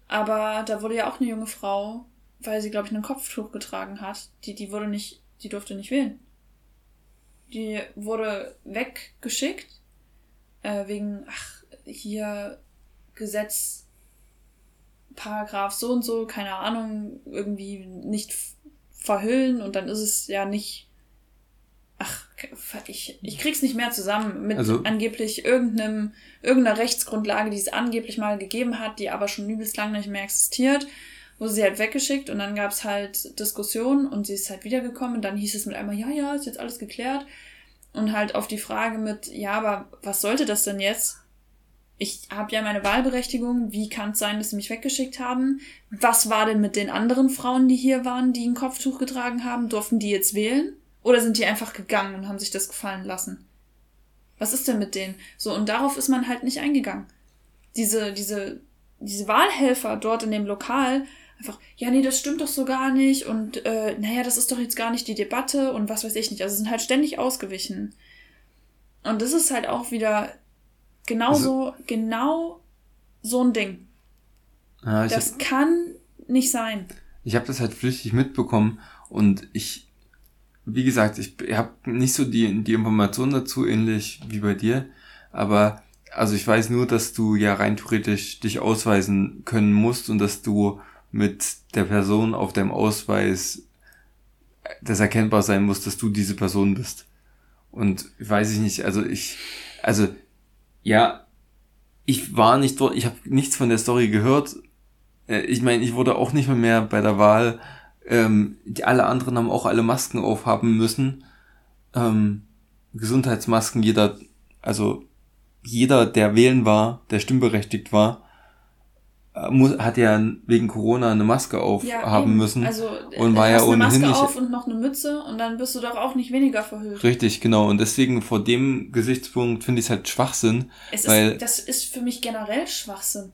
Aber da wurde ja auch eine junge Frau, weil sie, glaube ich, ein Kopftuch getragen hat, die, die wurde nicht, die durfte nicht wählen. Die wurde weggeschickt, äh, wegen, ach, hier Gesetz, Paragraph so und so, keine Ahnung, irgendwie nicht verhüllen und dann ist es ja nicht. Ach, ich, ich krieg's nicht mehr zusammen mit also, angeblich irgendeinem, irgendeiner Rechtsgrundlage, die es angeblich mal gegeben hat, die aber schon übelst lang nicht mehr existiert, wurde sie halt weggeschickt und dann gab's halt Diskussionen und sie ist halt wiedergekommen und dann hieß es mit einmal, ja, ja, ist jetzt alles geklärt. Und halt auf die Frage mit, ja, aber was sollte das denn jetzt? ich habe ja meine Wahlberechtigung, wie kann es sein, dass sie mich weggeschickt haben? Was war denn mit den anderen Frauen, die hier waren, die ein Kopftuch getragen haben? Durften die jetzt wählen? Oder sind die einfach gegangen und haben sich das gefallen lassen? Was ist denn mit denen? So, und darauf ist man halt nicht eingegangen. Diese, diese, diese Wahlhelfer dort in dem Lokal, einfach, ja, nee, das stimmt doch so gar nicht und äh, naja, das ist doch jetzt gar nicht die Debatte und was weiß ich nicht. Also sind halt ständig ausgewichen. Und das ist halt auch wieder Genau also, so, genau so ein Ding. Ja, das hab, kann nicht sein. Ich habe das halt flüchtig mitbekommen und ich, wie gesagt, ich habe nicht so die, die Informationen dazu, ähnlich wie bei dir, aber also ich weiß nur, dass du ja rein theoretisch dich ausweisen können musst und dass du mit der Person auf deinem Ausweis das erkennbar sein muss, dass du diese Person bist. Und weiß ich nicht, also ich, also ja, ich war nicht dort, ich habe nichts von der Story gehört. Äh, ich meine, ich wurde auch nicht mehr, mehr bei der Wahl. Ähm, die, alle anderen haben auch alle Masken aufhaben müssen. Ähm, Gesundheitsmasken, jeder, also jeder, der wählen war, der stimmberechtigt war, muss, hat ja wegen Corona eine Maske aufhaben ja, müssen. Also, und war ja ohnehin eine Maske nicht. auf und noch eine Mütze und dann bist du doch auch nicht weniger verhüllt. Richtig, genau. Und deswegen vor dem Gesichtspunkt finde ich es halt Schwachsinn. Es weil, ist, das ist für mich generell Schwachsinn.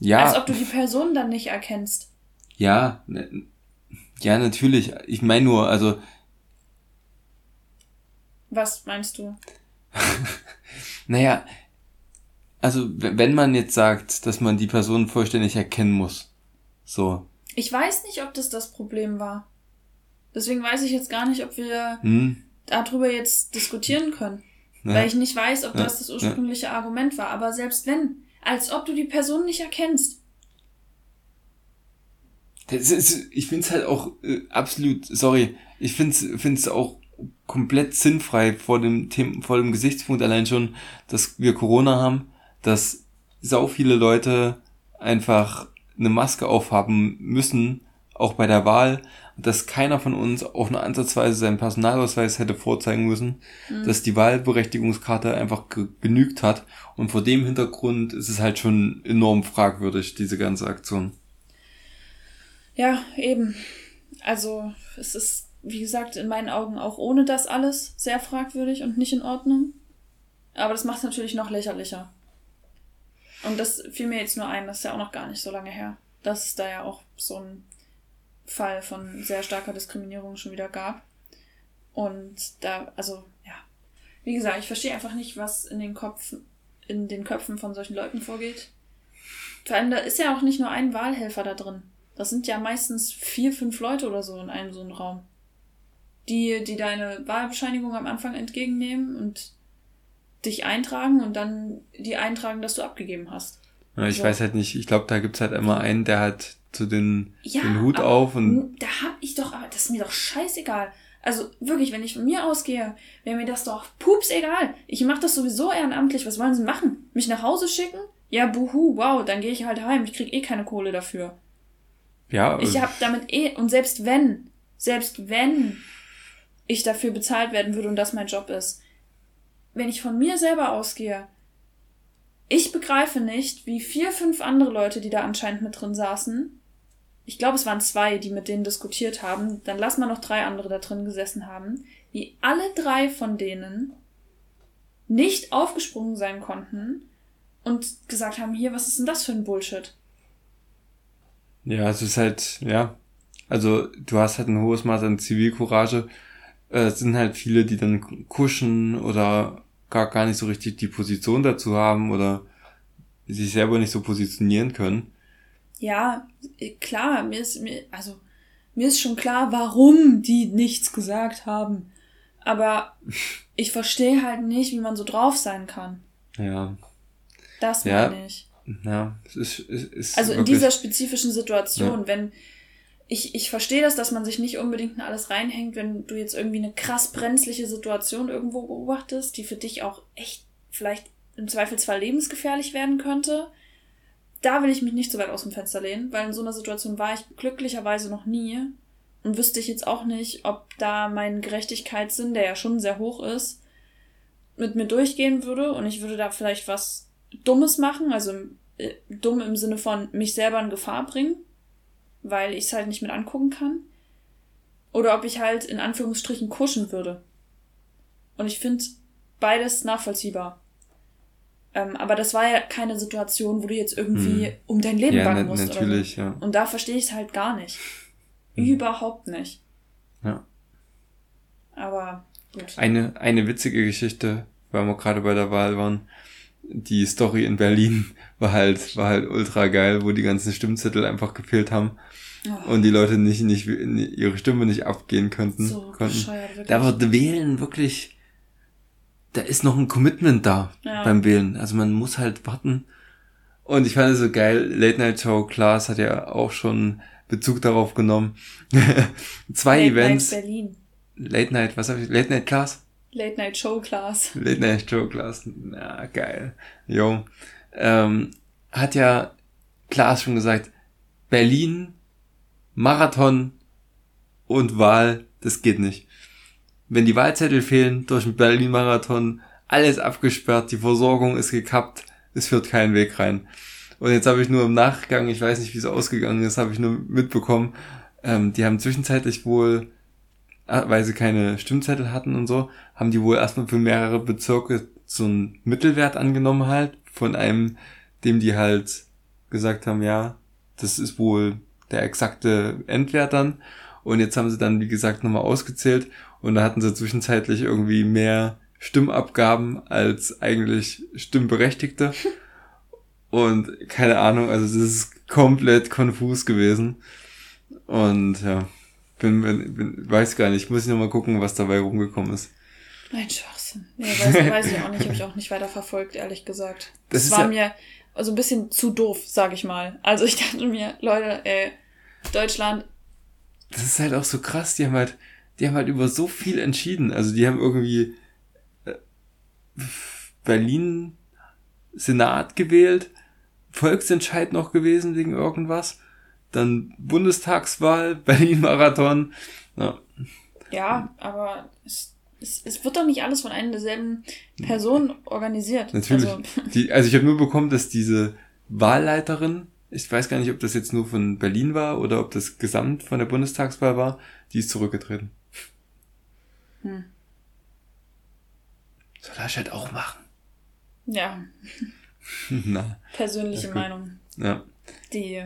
Ja. Als ob du die Person dann nicht erkennst. Ja, ne, ja, natürlich. Ich meine nur, also. Was meinst du? naja, also wenn man jetzt sagt, dass man die Person vollständig erkennen muss, so. Ich weiß nicht, ob das das Problem war. Deswegen weiß ich jetzt gar nicht, ob wir hm. darüber jetzt diskutieren können. Ja. Weil ich nicht weiß, ob ja. das das ursprüngliche ja. Argument war. Aber selbst wenn, als ob du die Person nicht erkennst. Ist, ich finde es halt auch äh, absolut, sorry, ich finde es auch komplett sinnfrei vor dem, Thema, vor dem Gesichtspunkt allein schon, dass wir Corona haben dass sau viele Leute einfach eine Maske aufhaben müssen, auch bei der Wahl, dass keiner von uns auch nur ansatzweise seinen Personalausweis hätte vorzeigen müssen, mhm. dass die Wahlberechtigungskarte einfach genügt hat. Und vor dem Hintergrund ist es halt schon enorm fragwürdig, diese ganze Aktion. Ja, eben. Also es ist, wie gesagt, in meinen Augen auch ohne das alles sehr fragwürdig und nicht in Ordnung. Aber das macht es natürlich noch lächerlicher. Und das fiel mir jetzt nur ein, das ist ja auch noch gar nicht so lange her, dass es da ja auch so einen Fall von sehr starker Diskriminierung schon wieder gab. Und da, also, ja. Wie gesagt, ich verstehe einfach nicht, was in den Kopf, in den Köpfen von solchen Leuten vorgeht. Vor allem, da ist ja auch nicht nur ein Wahlhelfer da drin. Das sind ja meistens vier, fünf Leute oder so in einem so einem Raum. Die, die deine Wahlbescheinigung am Anfang entgegennehmen und dich eintragen und dann die eintragen, dass du abgegeben hast. Ja, ich so. weiß halt nicht, ich glaube, da gibt's halt immer einen, der hat zu den, ja, den Hut auf und. Da hab ich doch, aber das ist mir doch scheißegal. Also wirklich, wenn ich von mir ausgehe, wäre mir das doch pups egal. Ich mache das sowieso ehrenamtlich. Was wollen sie machen? Mich nach Hause schicken? Ja, buhu, wow, dann gehe ich halt heim. Ich krieg eh keine Kohle dafür. Ja. Ich hab damit eh, und selbst wenn, selbst wenn ich dafür bezahlt werden würde und das mein Job ist, wenn ich von mir selber ausgehe, ich begreife nicht, wie vier, fünf andere Leute, die da anscheinend mit drin saßen, ich glaube, es waren zwei, die mit denen diskutiert haben, dann lass mal noch drei andere da drin gesessen haben, wie alle drei von denen nicht aufgesprungen sein konnten und gesagt haben, hier, was ist denn das für ein Bullshit? Ja, es ist halt, ja. Also du hast halt ein hohes Maß an Zivilcourage. Äh, es sind halt viele, die dann kuschen oder gar, gar nicht so richtig die Position dazu haben oder sich selber nicht so positionieren können. Ja, klar, mir ist, mir, also, mir ist schon klar, warum die nichts gesagt haben. Aber ich verstehe halt nicht, wie man so drauf sein kann. Ja. Das meine ja. ich. Ja, es ist, es ist Also in dieser spezifischen Situation, ja. wenn, ich, ich verstehe das, dass man sich nicht unbedingt in alles reinhängt, wenn du jetzt irgendwie eine krass brenzliche Situation irgendwo beobachtest, die für dich auch echt vielleicht im Zweifelsfall lebensgefährlich werden könnte. Da will ich mich nicht so weit aus dem Fenster lehnen, weil in so einer Situation war ich glücklicherweise noch nie und wüsste ich jetzt auch nicht, ob da mein Gerechtigkeitssinn, der ja schon sehr hoch ist, mit mir durchgehen würde und ich würde da vielleicht was Dummes machen, also äh, dumm im Sinne von mich selber in Gefahr bringen weil ich es halt nicht mit angucken kann. Oder ob ich halt in Anführungsstrichen kuschen würde. Und ich finde beides nachvollziehbar. Ähm, aber das war ja keine Situation, wo du jetzt irgendwie hm. um dein Leben ja, bangen musst. Natürlich, so. ja. Und da verstehe ich es halt gar nicht. Hm. Überhaupt nicht. Ja. Aber gut. Eine, eine witzige Geschichte, weil wir gerade bei der Wahl waren. Die Story in Berlin war halt, war halt ultra geil, wo die ganzen Stimmzettel einfach gefehlt haben. Oh. Und die Leute nicht, nicht, ihre Stimme nicht abgehen könnten. So konnten. Da wird Wählen wirklich, da ist noch ein Commitment da ja. beim Wählen. Also man muss halt warten. Und ich fand es so geil, Late Night Show Klaas hat ja auch schon Bezug darauf genommen. Zwei Late Events. Night Berlin. Late Night, was habe ich? Late Night Class? Late Night Show Class. Late Night Show Class. Na, geil. Jo. Ähm, hat ja Klaas schon gesagt, Berlin Marathon und Wahl, das geht nicht. Wenn die Wahlzettel fehlen durch den Berlin-Marathon, alles abgesperrt, die Versorgung ist gekappt, es führt keinen Weg rein. Und jetzt habe ich nur im Nachgang, ich weiß nicht, wie es ausgegangen ist, habe ich nur mitbekommen, ähm, die haben zwischenzeitlich wohl, weil sie keine Stimmzettel hatten und so, haben die wohl erstmal für mehrere Bezirke so einen Mittelwert angenommen halt, von einem, dem die halt gesagt haben, ja, das ist wohl der exakte Endwert dann. Und jetzt haben sie dann, wie gesagt, nochmal ausgezählt und da hatten sie zwischenzeitlich irgendwie mehr Stimmabgaben als eigentlich Stimmberechtigte. Und keine Ahnung, also das ist komplett konfus gewesen. Und ja, bin, bin, bin weiß gar nicht, muss ich nochmal gucken, was dabei rumgekommen ist. Ein Schwachsinn. Nee, weiß, weiß ich auch nicht, habe ich auch nicht weiter verfolgt, ehrlich gesagt. Das, das war ja mir, also ein bisschen zu doof, sag ich mal. Also ich dachte mir, Leute, ey, Deutschland. Das ist halt auch so krass, die haben halt, die haben halt über so viel entschieden. Also die haben irgendwie äh, Berlin Senat gewählt, Volksentscheid noch gewesen wegen irgendwas, dann Bundestagswahl, Berlin-Marathon. Ja. ja, aber es es, es wird doch nicht alles von einer derselben Person organisiert. Natürlich. Also, die, also ich habe nur bekommen, dass diese Wahlleiterin, ich weiß gar nicht, ob das jetzt nur von Berlin war oder ob das gesamt von der Bundestagswahl war, die ist zurückgetreten. Hm. Soll er halt auch machen. Ja. Na. Persönliche Meinung. Ja. Die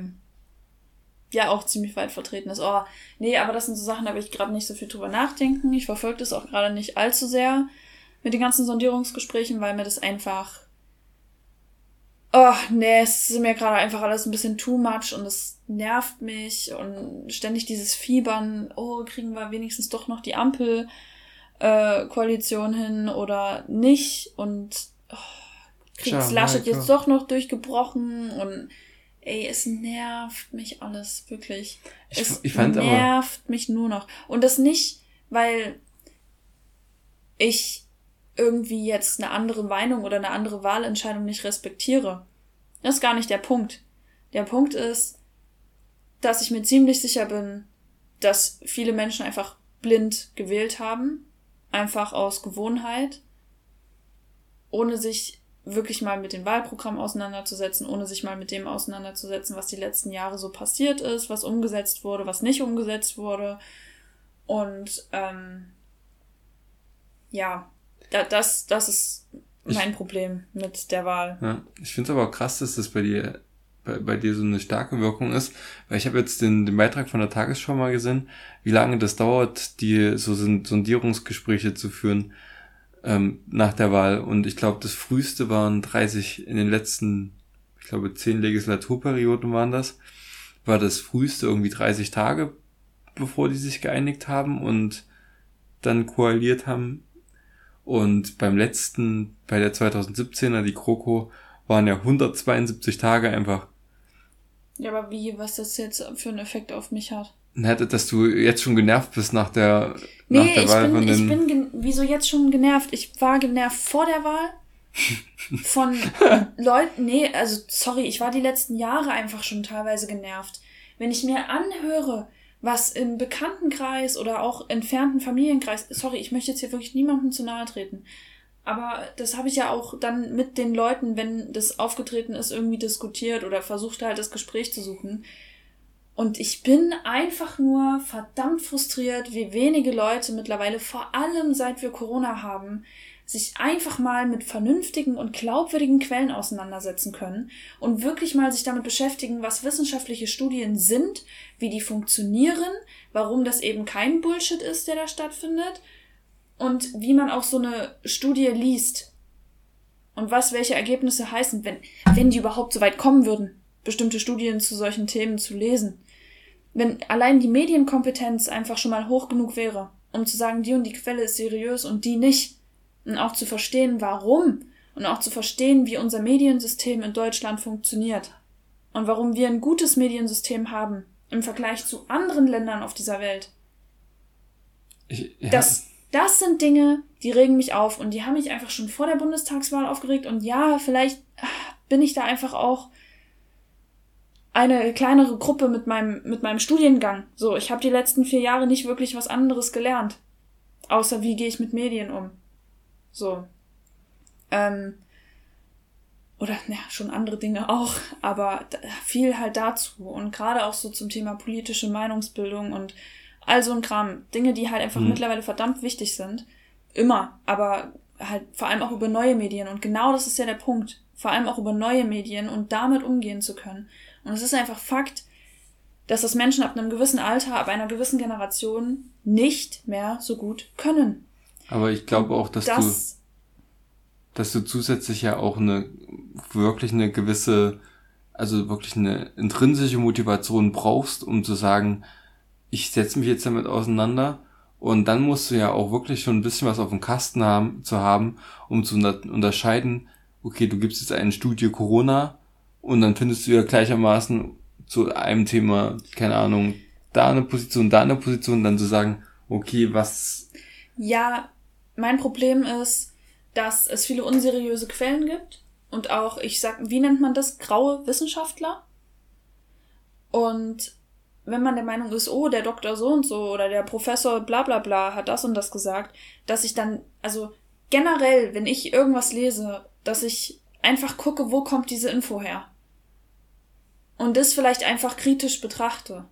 ja auch ziemlich weit vertreten ist. Oh, nee, aber das sind so Sachen, da will ich gerade nicht so viel drüber nachdenken. Ich verfolge das auch gerade nicht allzu sehr mit den ganzen Sondierungsgesprächen, weil mir das einfach. Oh, nee, es ist mir gerade einfach alles ein bisschen too much und es nervt mich und ständig dieses Fiebern, oh, kriegen wir wenigstens doch noch die Ampel. Äh, Koalition hin oder nicht und oh, kriegt's Laschet jetzt doch noch durchgebrochen und ey, es nervt mich alles, wirklich. Ich, es ich fand nervt aber mich nur noch. Und das nicht, weil ich irgendwie jetzt eine andere Meinung oder eine andere Wahlentscheidung nicht respektiere. Das ist gar nicht der Punkt. Der Punkt ist, dass ich mir ziemlich sicher bin, dass viele Menschen einfach blind gewählt haben, einfach aus Gewohnheit, ohne sich wirklich mal mit dem Wahlprogramm auseinanderzusetzen, ohne sich mal mit dem auseinanderzusetzen, was die letzten Jahre so passiert ist, was umgesetzt wurde, was nicht umgesetzt wurde. Und ähm, ja, da, das, das ist mein ich, Problem mit der Wahl. Ja, ich finde es aber krass, dass das bei dir bei, bei dir so eine starke Wirkung ist, weil ich habe jetzt den, den Beitrag von der Tagesschau mal gesehen, wie lange das dauert, die so Sondierungsgespräche zu führen ähm, nach der Wahl. Und ich glaube, das früheste waren 30 in den letzten, ich glaube, zehn Legislaturperioden waren das, war das früheste irgendwie 30 Tage, bevor die sich geeinigt haben und dann koaliert haben. Und beim letzten, bei der 2017er, die Kroko, waren ja 172 Tage einfach. Ja, aber wie, was das jetzt für einen Effekt auf mich hat? Hätte, dass du jetzt schon genervt bist nach der, nee, nach der ich Wahl bin, von den... ich bin, wieso jetzt schon genervt? Ich war genervt vor der Wahl von Leuten, nee, also sorry, ich war die letzten Jahre einfach schon teilweise genervt. Wenn ich mir anhöre, was im Bekanntenkreis oder auch entfernten Familienkreis, sorry, ich möchte jetzt hier wirklich niemandem zu nahe treten, aber das habe ich ja auch dann mit den Leuten, wenn das aufgetreten ist, irgendwie diskutiert oder versucht halt das Gespräch zu suchen. Und ich bin einfach nur verdammt frustriert, wie wenige Leute mittlerweile, vor allem seit wir Corona haben, sich einfach mal mit vernünftigen und glaubwürdigen Quellen auseinandersetzen können und wirklich mal sich damit beschäftigen, was wissenschaftliche Studien sind, wie die funktionieren, warum das eben kein Bullshit ist, der da stattfindet und wie man auch so eine Studie liest und was welche Ergebnisse heißen, wenn, wenn die überhaupt so weit kommen würden bestimmte Studien zu solchen Themen zu lesen. Wenn allein die Medienkompetenz einfach schon mal hoch genug wäre, um zu sagen, die und die Quelle ist seriös und die nicht, und auch zu verstehen, warum, und auch zu verstehen, wie unser Mediensystem in Deutschland funktioniert und warum wir ein gutes Mediensystem haben im Vergleich zu anderen Ländern auf dieser Welt. Ich, ja. Das, das sind Dinge, die regen mich auf und die haben mich einfach schon vor der Bundestagswahl aufgeregt und ja, vielleicht ah, bin ich da einfach auch eine kleinere Gruppe mit meinem, mit meinem Studiengang. So, ich habe die letzten vier Jahre nicht wirklich was anderes gelernt. Außer wie gehe ich mit Medien um. So. Ähm, oder ja, schon andere Dinge auch, aber viel halt dazu. Und gerade auch so zum Thema politische Meinungsbildung und all so ein Kram. Dinge, die halt einfach mhm. mittlerweile verdammt wichtig sind. Immer, aber halt vor allem auch über neue Medien. Und genau das ist ja der Punkt. Vor allem auch über neue Medien und damit umgehen zu können. Und es ist einfach Fakt, dass das Menschen ab einem gewissen Alter, ab einer gewissen Generation nicht mehr so gut können. Aber ich glaube auch, dass das, du, dass du zusätzlich ja auch eine, wirklich eine gewisse, also wirklich eine intrinsische Motivation brauchst, um zu sagen, ich setze mich jetzt damit auseinander und dann musst du ja auch wirklich schon ein bisschen was auf dem Kasten haben, zu haben, um zu unterscheiden, okay, du gibst jetzt eine Studie Corona und dann findest du ja gleichermaßen zu einem Thema, keine Ahnung, da eine Position, da eine Position, dann zu sagen, okay, was. Ja, mein Problem ist, dass es viele unseriöse Quellen gibt und auch, ich sag, wie nennt man das? Graue Wissenschaftler. Und wenn man der Meinung ist, oh, der Doktor so und so oder der Professor bla bla bla hat das und das gesagt, dass ich dann, also generell, wenn ich irgendwas lese, dass ich einfach gucke, wo kommt diese Info her und das vielleicht einfach kritisch betrachte.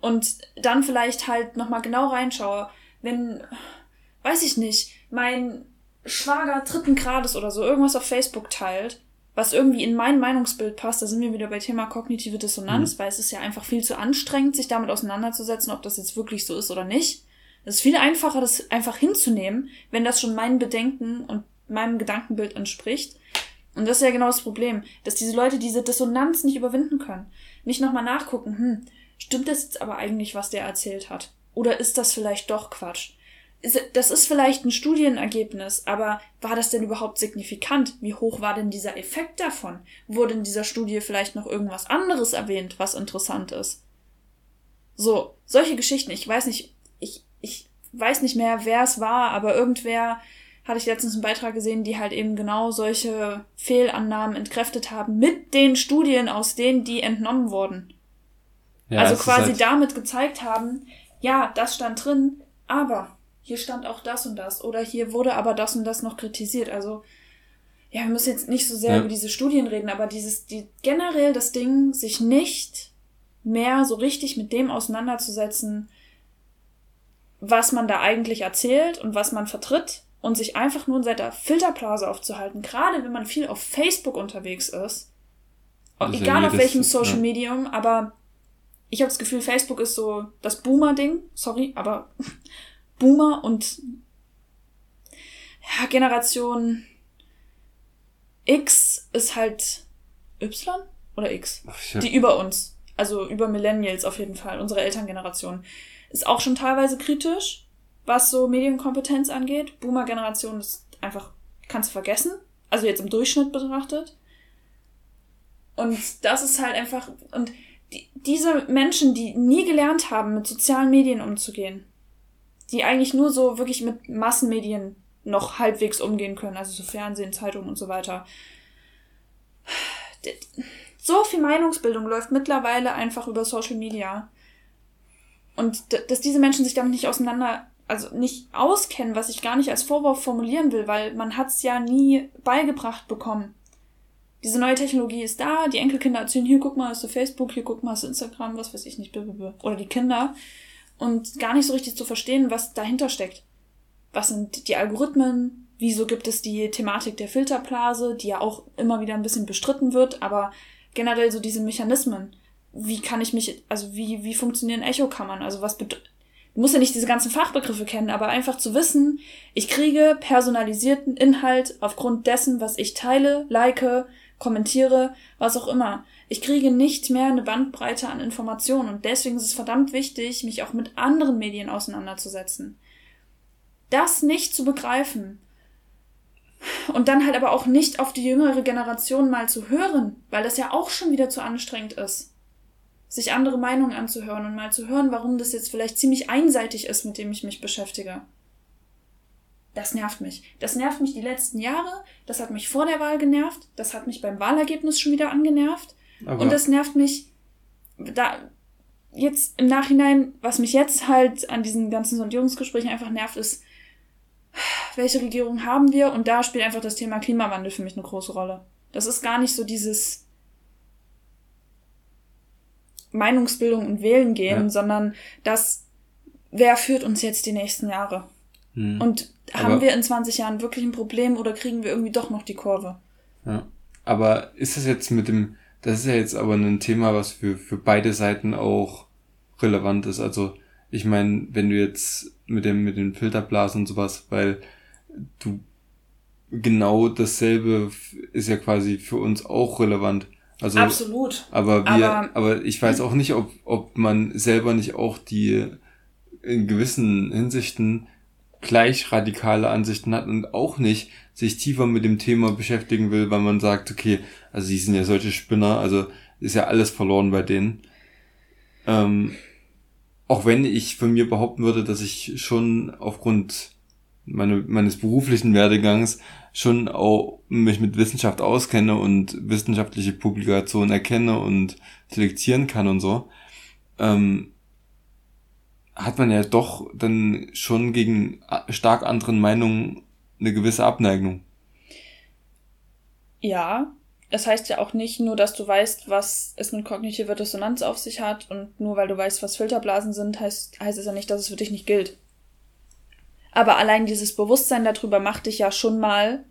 Und dann vielleicht halt nochmal genau reinschaue, wenn, weiß ich nicht, mein Schwager dritten Grades oder so irgendwas auf Facebook teilt, was irgendwie in mein Meinungsbild passt, da sind wir wieder bei Thema kognitive Dissonanz, mhm. weil es ist ja einfach viel zu anstrengend, sich damit auseinanderzusetzen, ob das jetzt wirklich so ist oder nicht. Es ist viel einfacher, das einfach hinzunehmen, wenn das schon meinen Bedenken und meinem Gedankenbild entspricht, und das ist ja genau das Problem, dass diese Leute diese Dissonanz nicht überwinden können. Nicht nochmal nachgucken, hm, stimmt das jetzt aber eigentlich, was der erzählt hat? Oder ist das vielleicht doch Quatsch? das ist vielleicht ein Studienergebnis, aber war das denn überhaupt signifikant? Wie hoch war denn dieser Effekt davon? Wurde in dieser Studie vielleicht noch irgendwas anderes erwähnt, was interessant ist? So, solche Geschichten, ich weiß nicht, ich, ich weiß nicht mehr, wer es war, aber irgendwer hatte ich letztens einen Beitrag gesehen, die halt eben genau solche Fehlannahmen entkräftet haben mit den Studien, aus denen die entnommen wurden. Ja, also quasi halt damit gezeigt haben, ja, das stand drin, aber hier stand auch das und das oder hier wurde aber das und das noch kritisiert. Also ja, wir müssen jetzt nicht so sehr ja. über diese Studien reden, aber dieses, die generell das Ding, sich nicht mehr so richtig mit dem auseinanderzusetzen, was man da eigentlich erzählt und was man vertritt und sich einfach nur in seiner Filterblase aufzuhalten, gerade wenn man viel auf Facebook unterwegs ist, ist egal ja auf welchem Social ja. Medium, aber ich habe das Gefühl, Facebook ist so das Boomer-Ding, sorry, aber Boomer und ja, Generation X ist halt Y oder X? Die über uns. Also über Millennials auf jeden Fall, unsere Elterngeneration. Ist auch schon teilweise kritisch, was so Medienkompetenz angeht. Boomer-Generation ist einfach, kannst du vergessen. Also jetzt im Durchschnitt betrachtet. Und das ist halt einfach, und die, diese Menschen, die nie gelernt haben, mit sozialen Medien umzugehen, die eigentlich nur so wirklich mit Massenmedien noch halbwegs umgehen können, also so Fernsehen, Zeitungen und so weiter. So viel Meinungsbildung läuft mittlerweile einfach über Social Media. Und dass diese Menschen sich damit nicht auseinander, also nicht auskennen, was ich gar nicht als Vorwurf formulieren will, weil man hat es ja nie beigebracht bekommen. Diese neue Technologie ist da, die Enkelkinder erzählen, hier guck mal, ist so Facebook, hier guck mal, ist Instagram, was weiß ich nicht, oder die Kinder und gar nicht so richtig zu verstehen, was dahinter steckt. Was sind die Algorithmen? Wieso gibt es die Thematik der Filterblase, die ja auch immer wieder ein bisschen bestritten wird, aber generell so diese Mechanismen. Wie kann ich mich, also wie, wie funktionieren Echokammern? Also was bedeutet, du musst ja nicht diese ganzen Fachbegriffe kennen, aber einfach zu wissen, ich kriege personalisierten Inhalt aufgrund dessen, was ich teile, like, kommentiere, was auch immer. Ich kriege nicht mehr eine Bandbreite an Informationen und deswegen ist es verdammt wichtig, mich auch mit anderen Medien auseinanderzusetzen. Das nicht zu begreifen und dann halt aber auch nicht auf die jüngere Generation mal zu hören, weil das ja auch schon wieder zu anstrengend ist. Sich andere Meinungen anzuhören und mal zu hören, warum das jetzt vielleicht ziemlich einseitig ist, mit dem ich mich beschäftige. Das nervt mich. Das nervt mich die letzten Jahre. Das hat mich vor der Wahl genervt. Das hat mich beim Wahlergebnis schon wieder angenervt. Aber und das nervt mich da jetzt im Nachhinein, was mich jetzt halt an diesen ganzen Sondierungsgesprächen einfach nervt, ist, welche Regierung haben wir? Und da spielt einfach das Thema Klimawandel für mich eine große Rolle. Das ist gar nicht so dieses Meinungsbildung und Wählen gehen, ja. sondern das, wer führt uns jetzt die nächsten Jahre? Hm. Und haben aber, wir in 20 Jahren wirklich ein Problem oder kriegen wir irgendwie doch noch die Kurve? Ja. Aber ist das jetzt mit dem, das ist ja jetzt aber ein Thema, was für, für beide Seiten auch relevant ist. Also ich meine, wenn du jetzt mit dem, mit den Filterblasen und sowas, weil du genau dasselbe ist ja quasi für uns auch relevant. Also, Absolut. Aber wir, aber, aber ich weiß auch nicht, ob, ob man selber nicht auch die in gewissen Hinsichten gleich radikale Ansichten hat und auch nicht sich tiefer mit dem Thema beschäftigen will, weil man sagt, okay, also die sind ja solche Spinner, also ist ja alles verloren bei denen. Ähm, auch wenn ich von mir behaupten würde, dass ich schon aufgrund meine, meines beruflichen Werdegangs schon auch mich mit Wissenschaft auskenne und wissenschaftliche Publikationen erkenne und selektieren kann und so, ähm, hat man ja doch dann schon gegen stark anderen Meinungen eine gewisse Abneigung. Ja, das heißt ja auch nicht nur, dass du weißt, was es mit kognitiver Dissonanz auf sich hat und nur weil du weißt, was Filterblasen sind, heißt, heißt es ja nicht, dass es für dich nicht gilt. Aber allein dieses Bewusstsein darüber macht dich ja schon mal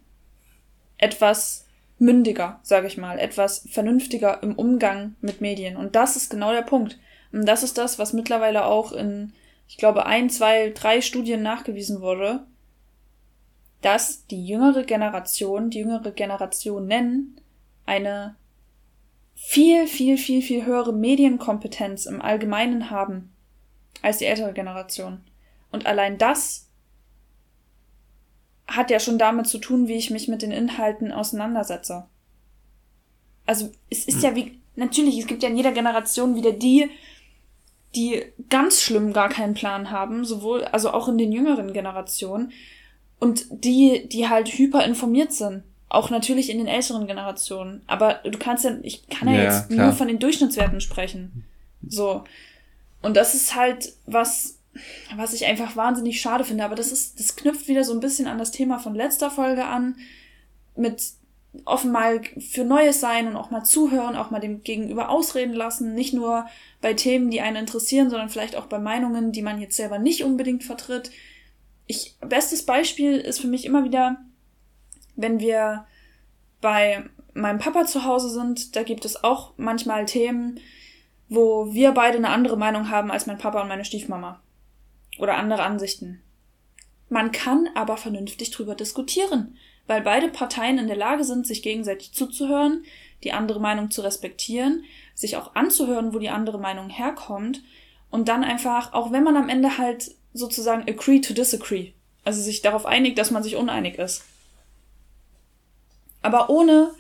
etwas mündiger, sage ich mal, etwas vernünftiger im Umgang mit Medien. Und das ist genau der Punkt. Und das ist das, was mittlerweile auch in, ich glaube, ein, zwei, drei Studien nachgewiesen wurde, dass die jüngere Generation, die jüngere Generation nennen, eine viel, viel, viel, viel höhere Medienkompetenz im Allgemeinen haben als die ältere Generation. Und allein das hat ja schon damit zu tun, wie ich mich mit den Inhalten auseinandersetze. Also es ist hm. ja wie, natürlich, es gibt ja in jeder Generation wieder die, die ganz schlimm gar keinen Plan haben, sowohl, also auch in den jüngeren Generationen, und die, die halt hyper informiert sind. Auch natürlich in den älteren Generationen. Aber du kannst ja, ich kann ja, ja jetzt klar. nur von den Durchschnittswerten sprechen. So. Und das ist halt was, was ich einfach wahnsinnig schade finde. Aber das ist, das knüpft wieder so ein bisschen an das Thema von letzter Folge an. Mit offen mal für Neues sein und auch mal zuhören, auch mal dem Gegenüber ausreden lassen. Nicht nur bei Themen, die einen interessieren, sondern vielleicht auch bei Meinungen, die man jetzt selber nicht unbedingt vertritt. Ich, bestes Beispiel ist für mich immer wieder, wenn wir bei meinem Papa zu Hause sind, da gibt es auch manchmal Themen, wo wir beide eine andere Meinung haben als mein Papa und meine Stiefmama. Oder andere Ansichten. Man kann aber vernünftig drüber diskutieren, weil beide Parteien in der Lage sind, sich gegenseitig zuzuhören, die andere Meinung zu respektieren, sich auch anzuhören, wo die andere Meinung herkommt und dann einfach, auch wenn man am Ende halt sozusagen agree to disagree, also sich darauf einigt, dass man sich uneinig ist. Aber ohne,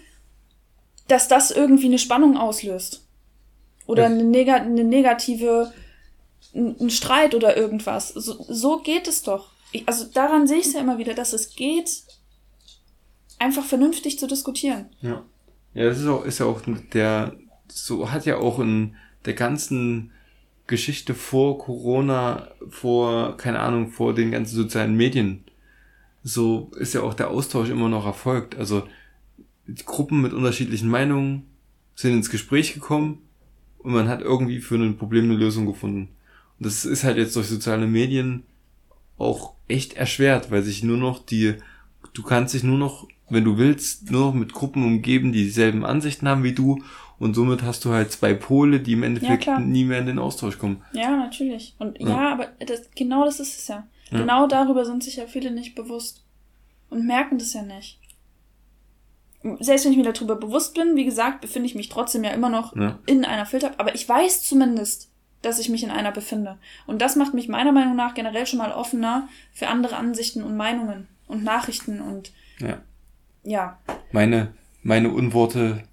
dass das irgendwie eine Spannung auslöst. Oder eine, neg eine negative, ein Streit oder irgendwas. So, so geht es doch. Ich, also daran sehe ich es ja immer wieder, dass es geht, einfach vernünftig zu diskutieren. Ja. Ja, das ist auch, ist ja auch der, so hat ja auch in der ganzen Geschichte vor Corona, vor, keine Ahnung, vor den ganzen sozialen Medien, so ist ja auch der Austausch immer noch erfolgt. Also Gruppen mit unterschiedlichen Meinungen sind ins Gespräch gekommen und man hat irgendwie für ein Problem eine Lösung gefunden. Und das ist halt jetzt durch soziale Medien auch echt erschwert, weil sich nur noch die, du kannst dich nur noch, wenn du willst, nur noch mit Gruppen umgeben, die dieselben Ansichten haben wie du und somit hast du halt zwei Pole, die im Endeffekt ja, nie mehr in den Austausch kommen. Ja, natürlich. Und ja, ja aber das, genau das ist es ja. ja. Genau darüber sind sich ja viele nicht bewusst und merken das ja nicht selbst wenn ich mir darüber bewusst bin, wie gesagt, befinde ich mich trotzdem ja immer noch in einer Filter, aber ich weiß zumindest, dass ich mich in einer befinde. Und das macht mich meiner Meinung nach generell schon mal offener für andere Ansichten und Meinungen und Nachrichten und ja. ja. Meine, meine Unworte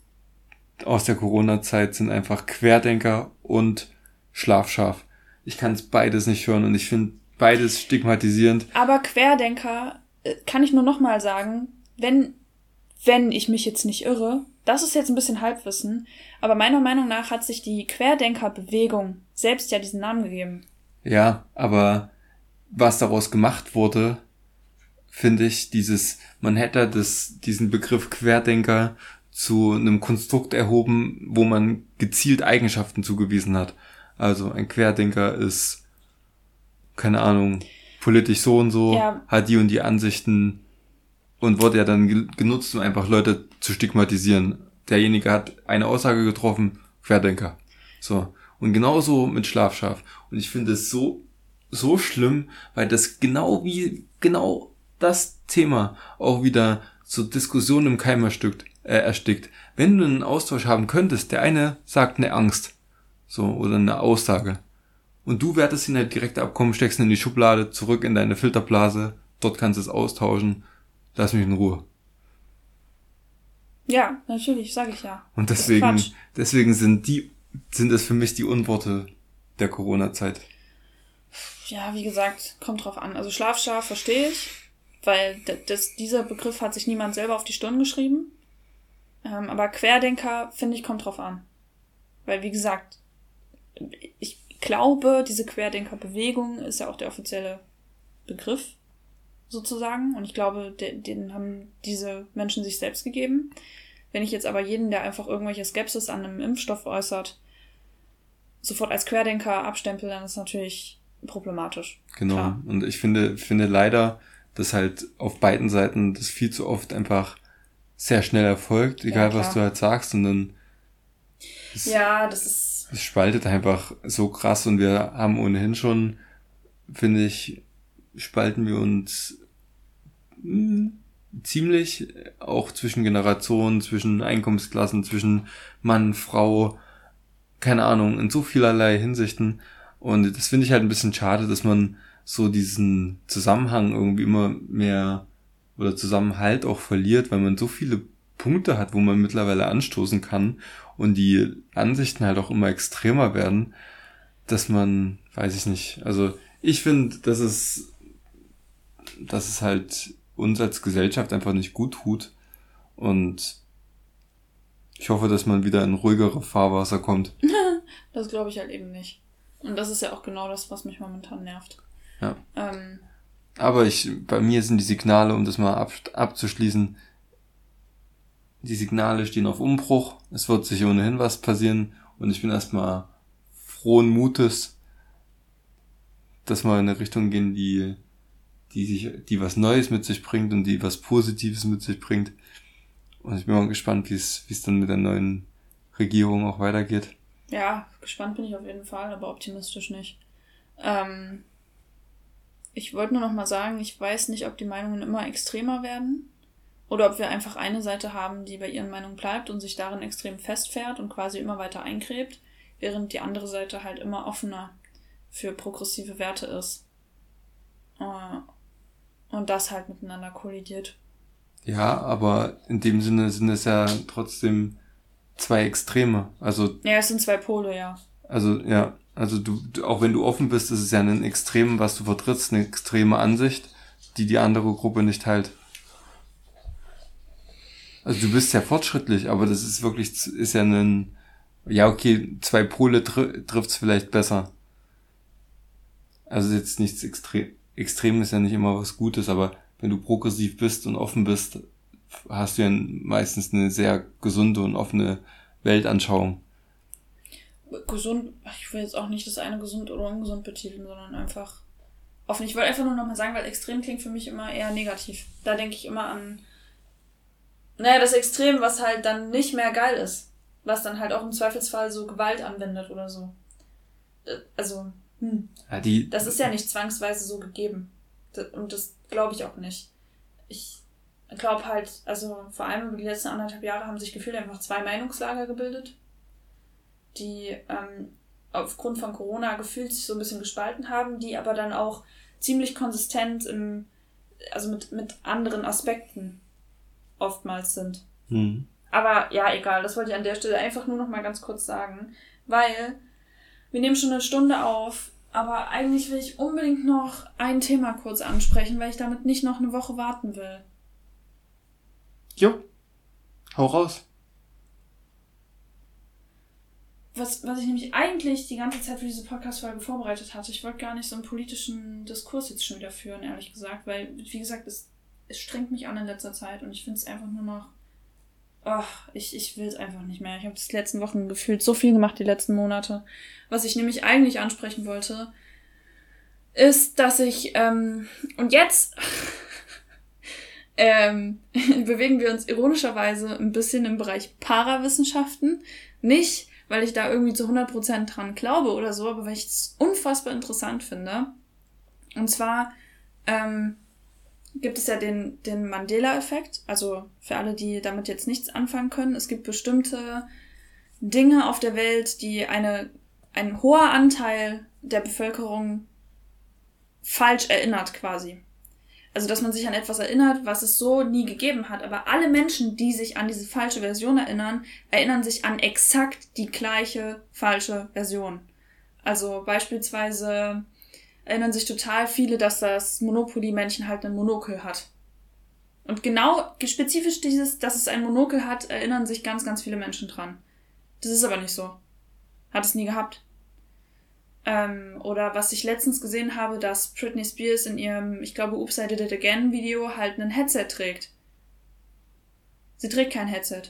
aus der Corona-Zeit sind einfach Querdenker und Schlafschaf. Ich kann es beides nicht hören und ich finde beides stigmatisierend. Aber Querdenker äh, kann ich nur noch mal sagen, wenn wenn ich mich jetzt nicht irre, das ist jetzt ein bisschen Halbwissen, aber meiner Meinung nach hat sich die Querdenkerbewegung selbst ja diesen Namen gegeben. Ja, aber was daraus gemacht wurde, finde ich, dieses, man hätte das, diesen Begriff Querdenker zu einem Konstrukt erhoben, wo man gezielt Eigenschaften zugewiesen hat. Also ein Querdenker ist, keine Ahnung, politisch so und so, ja. hat die und die Ansichten, und wurde ja dann genutzt, um einfach Leute zu stigmatisieren. Derjenige hat eine Aussage getroffen, Querdenker. So. Und genauso mit Schlafschaf. Und ich finde es so, so schlimm, weil das genau wie, genau das Thema auch wieder zur Diskussion im Keim erstickt, äh, erstickt. Wenn du einen Austausch haben könntest, der eine sagt eine Angst, so, oder eine Aussage. Und du wertest ihn halt direkt abkommen, steckst ihn in die Schublade, zurück in deine Filterblase, dort kannst du es austauschen lass mich in Ruhe. Ja, natürlich, sage ich ja. Und deswegen, deswegen sind die, sind es für mich die Unworte der Corona-Zeit. Ja, wie gesagt, kommt drauf an. Also Schlafschaf verstehe ich, weil das, dieser Begriff hat sich niemand selber auf die Stirn geschrieben. Ähm, aber Querdenker, finde ich, kommt drauf an. Weil, wie gesagt, ich glaube, diese Querdenkerbewegung ist ja auch der offizielle Begriff sozusagen. Und ich glaube, den, den haben diese Menschen sich selbst gegeben. Wenn ich jetzt aber jeden, der einfach irgendwelche Skepsis an einem Impfstoff äußert, sofort als Querdenker abstempel, dann ist natürlich problematisch. Genau. Klar. Und ich finde, finde leider, dass halt auf beiden Seiten das viel zu oft einfach sehr schnell erfolgt, egal ja, was du halt sagst, und dann ja, das ist. Es spaltet einfach so krass und wir haben ohnehin schon, finde ich, spalten wir uns mh, ziemlich, auch zwischen Generationen, zwischen Einkommensklassen, zwischen Mann, Frau, keine Ahnung, in so vielerlei Hinsichten. Und das finde ich halt ein bisschen schade, dass man so diesen Zusammenhang irgendwie immer mehr oder Zusammenhalt auch verliert, weil man so viele Punkte hat, wo man mittlerweile anstoßen kann und die Ansichten halt auch immer extremer werden, dass man, weiß ich nicht, also ich finde, dass es, dass es halt uns als Gesellschaft einfach nicht gut tut und ich hoffe, dass man wieder in ruhigere Fahrwasser kommt. das glaube ich halt eben nicht. Und das ist ja auch genau das, was mich momentan nervt. Ja. Ähm, Aber ich, bei mir sind die Signale, um das mal ab, abzuschließen, die Signale stehen auf Umbruch. Es wird sich ohnehin was passieren. Und ich bin erstmal frohen Mutes, dass wir in eine Richtung gehen, die, die sich, die was Neues mit sich bringt und die was Positives mit sich bringt. Und ich bin mal gespannt, wie es, dann mit der neuen Regierung auch weitergeht. Ja, gespannt bin ich auf jeden Fall, aber optimistisch nicht. Ähm, ich wollte nur noch mal sagen, ich weiß nicht, ob die Meinungen immer extremer werden oder ob wir einfach eine Seite haben, die bei ihren Meinungen bleibt und sich darin extrem festfährt und quasi immer weiter eingräbt, während die andere Seite halt immer offener für progressive Werte ist. Äh, und das halt miteinander kollidiert. Ja, aber in dem Sinne sind es ja trotzdem zwei Extreme. Also. Ja, es sind zwei Pole, ja. Also, ja. Also du, auch wenn du offen bist, ist es ja ein Extrem, was du vertrittst, eine extreme Ansicht, die die andere Gruppe nicht teilt. Also du bist ja fortschrittlich, aber das ist wirklich, ist ja ein, ja okay, zwei Pole tr trifft's vielleicht besser. Also jetzt nichts extrem, extrem ist ja nicht immer was Gutes, aber wenn du progressiv bist und offen bist, hast du ja meistens eine sehr gesunde und offene Weltanschauung. Gesund, ich will jetzt auch nicht das eine gesund oder ungesund betiteln, sondern einfach offen. Ich wollte einfach nur nochmal sagen, weil extrem klingt für mich immer eher negativ. Da denke ich immer an naja, das Extrem, was halt dann nicht mehr geil ist. Was dann halt auch im Zweifelsfall so Gewalt anwendet oder so. Äh, also, hm. Ja, die, das ist ja nicht zwangsweise so gegeben. Und das glaube ich auch nicht. Ich glaube halt, also vor allem über die letzten anderthalb Jahre haben sich gefühlt einfach zwei Meinungslager gebildet, die ähm, aufgrund von Corona gefühlt sich so ein bisschen gespalten haben, die aber dann auch ziemlich konsistent im, also mit, mit anderen Aspekten oftmals sind. Mhm. Aber ja, egal, das wollte ich an der Stelle einfach nur noch mal ganz kurz sagen, weil wir nehmen schon eine Stunde auf, aber eigentlich will ich unbedingt noch ein Thema kurz ansprechen, weil ich damit nicht noch eine Woche warten will. Jo, hau raus. Was, was ich nämlich eigentlich die ganze Zeit für diese Podcast-Folge vorbereitet hatte, ich wollte gar nicht so einen politischen Diskurs jetzt schon wieder führen, ehrlich gesagt, weil, wie gesagt, es es strengt mich an in letzter Zeit und ich finde es einfach nur noch. Ach, ich, ich will es einfach nicht mehr. Ich habe das letzten Wochen gefühlt so viel gemacht, die letzten Monate. Was ich nämlich eigentlich ansprechen wollte, ist, dass ich, ähm, und jetzt ähm, bewegen wir uns ironischerweise ein bisschen im Bereich Parawissenschaften. Nicht, weil ich da irgendwie zu 100% dran glaube oder so, aber weil ich es unfassbar interessant finde. Und zwar ähm, gibt es ja den, den Mandela-Effekt. Also für alle, die damit jetzt nichts anfangen können. Es gibt bestimmte Dinge auf der Welt, die eine, ein hoher Anteil der Bevölkerung falsch erinnert quasi. Also, dass man sich an etwas erinnert, was es so nie gegeben hat. Aber alle Menschen, die sich an diese falsche Version erinnern, erinnern sich an exakt die gleiche falsche Version. Also beispielsweise erinnern sich total viele, dass das Monopoly-Männchen halt einen Monokel hat. Und genau spezifisch dieses, dass es ein Monokel hat, erinnern sich ganz, ganz viele Menschen dran. Das ist aber nicht so. Hat es nie gehabt. Ähm, oder was ich letztens gesehen habe, dass Britney Spears in ihrem, ich glaube, Oops, I Did It Again Video halt ein Headset trägt. Sie trägt kein Headset.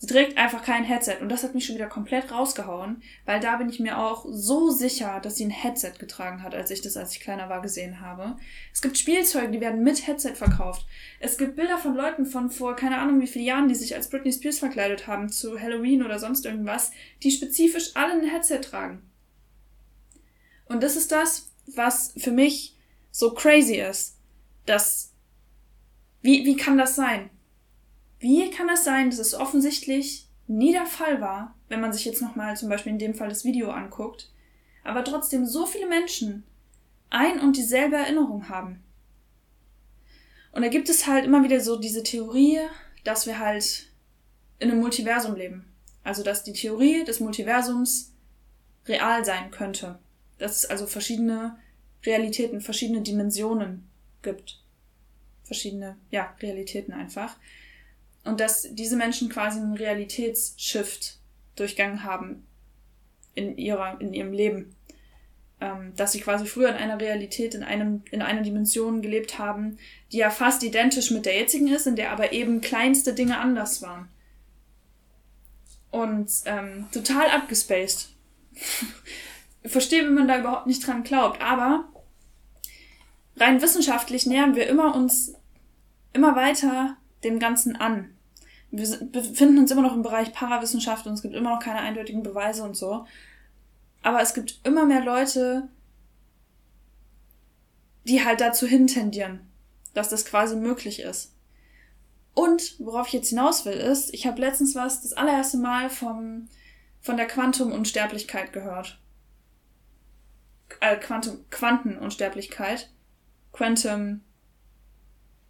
Sie trägt einfach kein Headset und das hat mich schon wieder komplett rausgehauen, weil da bin ich mir auch so sicher, dass sie ein Headset getragen hat, als ich das, als ich kleiner war, gesehen habe. Es gibt Spielzeuge, die werden mit Headset verkauft. Es gibt Bilder von Leuten von vor keine Ahnung wie vielen Jahren, die sich als Britney Spears verkleidet haben zu Halloween oder sonst irgendwas, die spezifisch alle ein Headset tragen. Und das ist das, was für mich so crazy ist. Das, wie, wie kann das sein? Wie kann es sein, dass es offensichtlich nie der Fall war, wenn man sich jetzt nochmal zum Beispiel in dem Fall das Video anguckt, aber trotzdem so viele Menschen ein und dieselbe Erinnerung haben? Und da gibt es halt immer wieder so diese Theorie, dass wir halt in einem Multiversum leben. Also dass die Theorie des Multiversums real sein könnte. Dass es also verschiedene Realitäten, verschiedene Dimensionen gibt. Verschiedene, ja, Realitäten einfach. Und dass diese Menschen quasi einen Realitätsshift durchgangen haben in ihrer, in ihrem Leben. Ähm, dass sie quasi früher in einer Realität, in einem, in einer Dimension gelebt haben, die ja fast identisch mit der jetzigen ist, in der aber eben kleinste Dinge anders waren. Und ähm, total abgespaced. verstehe, wenn man da überhaupt nicht dran glaubt, aber rein wissenschaftlich nähern wir immer uns immer weiter dem Ganzen an. Wir befinden uns immer noch im Bereich Parawissenschaft und es gibt immer noch keine eindeutigen Beweise und so. Aber es gibt immer mehr Leute, die halt dazu hintendieren, dass das quasi möglich ist. Und worauf ich jetzt hinaus will, ist, ich habe letztens was das allererste Mal vom, von der Quantum-Unsterblichkeit gehört. Äh, Quantum, Quantenunsterblichkeit. Quantum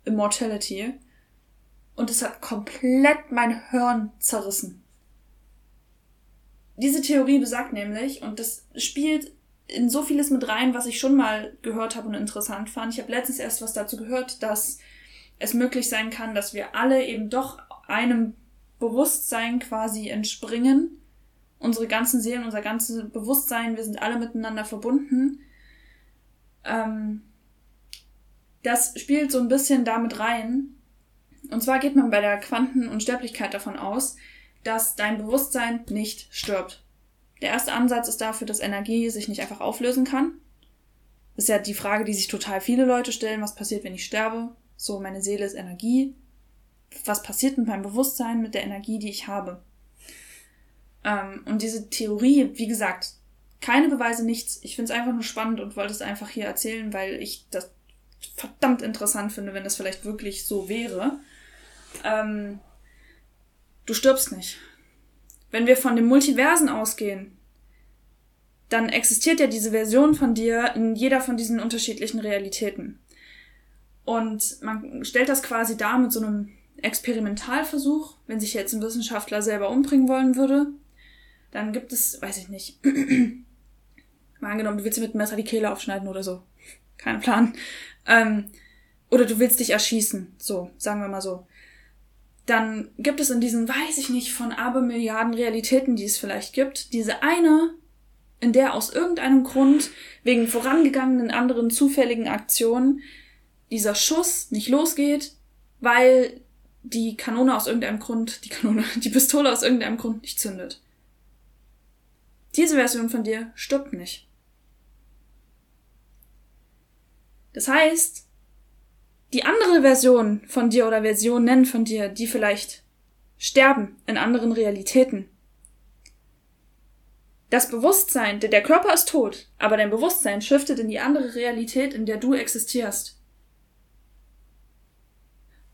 Immortality. Und es hat komplett mein Hirn zerrissen. Diese Theorie besagt nämlich, und das spielt in so vieles mit rein, was ich schon mal gehört habe und interessant fand. Ich habe letztens erst was dazu gehört, dass es möglich sein kann, dass wir alle eben doch einem Bewusstsein quasi entspringen. Unsere ganzen Seelen, unser ganzes Bewusstsein, wir sind alle miteinander verbunden. Ähm, das spielt so ein bisschen damit rein. Und zwar geht man bei der Quantenunsterblichkeit davon aus, dass dein Bewusstsein nicht stirbt. Der erste Ansatz ist dafür, dass Energie sich nicht einfach auflösen kann. Das ist ja die Frage, die sich total viele Leute stellen. Was passiert, wenn ich sterbe? So, meine Seele ist Energie. Was passiert mit meinem Bewusstsein, mit der Energie, die ich habe? Ähm, und diese Theorie, wie gesagt, keine Beweise, nichts. Ich finde es einfach nur spannend und wollte es einfach hier erzählen, weil ich das verdammt interessant finde, wenn das vielleicht wirklich so wäre. Ähm, du stirbst nicht. Wenn wir von den Multiversen ausgehen, dann existiert ja diese Version von dir in jeder von diesen unterschiedlichen Realitäten. Und man stellt das quasi dar mit so einem Experimentalversuch, wenn sich jetzt ein Wissenschaftler selber umbringen wollen würde, dann gibt es, weiß ich nicht, mal angenommen, du willst dir mit dem Messer die Kehle aufschneiden oder so. Kein Plan. Ähm, oder du willst dich erschießen, so, sagen wir mal so dann gibt es in diesen, weiß ich nicht, von Abermilliarden Realitäten, die es vielleicht gibt, diese eine, in der aus irgendeinem Grund, wegen vorangegangenen anderen zufälligen Aktionen, dieser Schuss nicht losgeht, weil die Kanone aus irgendeinem Grund, die Kanone, die Pistole aus irgendeinem Grund nicht zündet. Diese Version von dir stirbt nicht. Das heißt, die andere Version von dir oder Versionen von dir, die vielleicht sterben in anderen Realitäten. Das Bewusstsein, der Körper ist tot, aber dein Bewusstsein shiftet in die andere Realität, in der du existierst.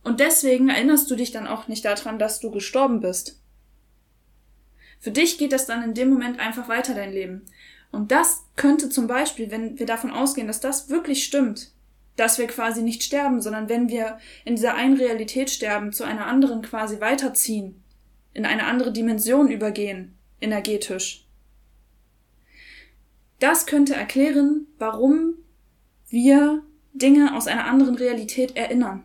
Und deswegen erinnerst du dich dann auch nicht daran, dass du gestorben bist. Für dich geht das dann in dem Moment einfach weiter, dein Leben. Und das könnte zum Beispiel, wenn wir davon ausgehen, dass das wirklich stimmt, dass wir quasi nicht sterben, sondern wenn wir in dieser einen Realität sterben, zu einer anderen quasi weiterziehen, in eine andere Dimension übergehen, energetisch. Das könnte erklären, warum wir Dinge aus einer anderen Realität erinnern.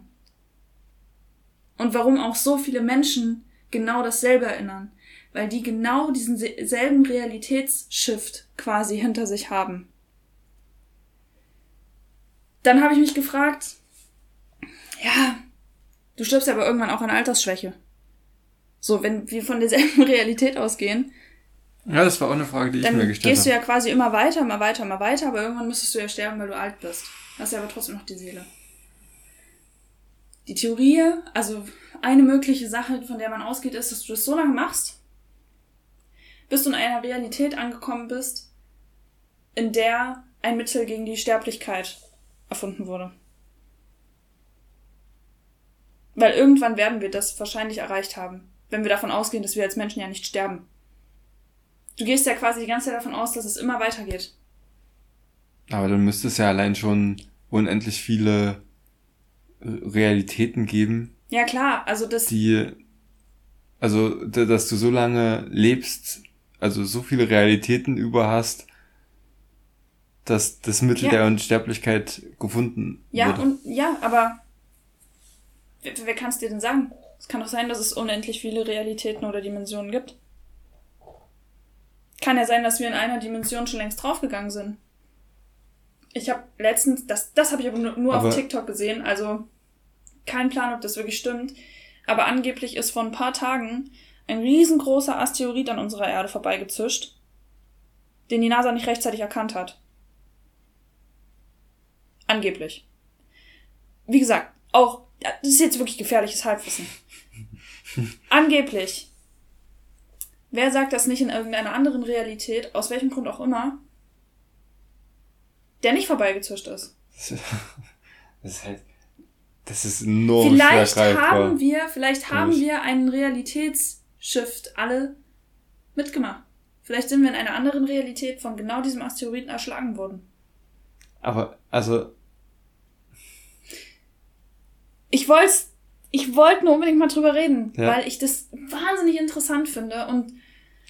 Und warum auch so viele Menschen genau dasselbe erinnern, weil die genau diesen selben Realitätsshift quasi hinter sich haben dann habe ich mich gefragt, ja, du stirbst aber irgendwann auch an Altersschwäche. So, wenn wir von derselben Realität ausgehen. Ja, das war auch eine Frage, die ich mir gestellt habe. gehst du ja quasi immer weiter, immer weiter, immer weiter, aber irgendwann müsstest du ja sterben, weil du alt bist. Hast ja aber trotzdem noch die Seele. Die Theorie, also eine mögliche Sache, von der man ausgeht, ist, dass du das so lange machst, bis du in einer Realität angekommen bist, in der ein Mittel gegen die Sterblichkeit erfunden wurde. Weil irgendwann werden wir das wahrscheinlich erreicht haben, wenn wir davon ausgehen, dass wir als Menschen ja nicht sterben. Du gehst ja quasi die ganze Zeit davon aus, dass es immer weitergeht. Aber dann müsste es ja allein schon unendlich viele Realitäten geben. Ja, klar, also das. Die, also, dass du so lange lebst, also so viele Realitäten über hast, dass das Mittel ja. der Unsterblichkeit gefunden ja, wurde. Und, ja, aber wer, wer kann es dir denn sagen? Es kann doch sein, dass es unendlich viele Realitäten oder Dimensionen gibt. Kann ja sein, dass wir in einer Dimension schon längst draufgegangen sind. Ich habe letztens, das, das habe ich aber nur, nur aber auf TikTok gesehen, also kein Plan, ob das wirklich stimmt. Aber angeblich ist vor ein paar Tagen ein riesengroßer Asteroid an unserer Erde vorbeigezischt, den die NASA nicht rechtzeitig erkannt hat. Angeblich. Wie gesagt, auch, das ist jetzt wirklich gefährliches Halbwissen. Angeblich. Wer sagt das nicht in irgendeiner anderen Realität, aus welchem Grund auch immer, der nicht vorbeigezischt ist? Das ist halt, das ist nur Vielleicht haben wir, vielleicht haben wir einen Realitätsshift alle mitgemacht. Vielleicht sind wir in einer anderen Realität von genau diesem Asteroiden erschlagen worden. Aber, also. Ich wollte ich wollte nur unbedingt mal drüber reden, ja. weil ich das wahnsinnig interessant finde und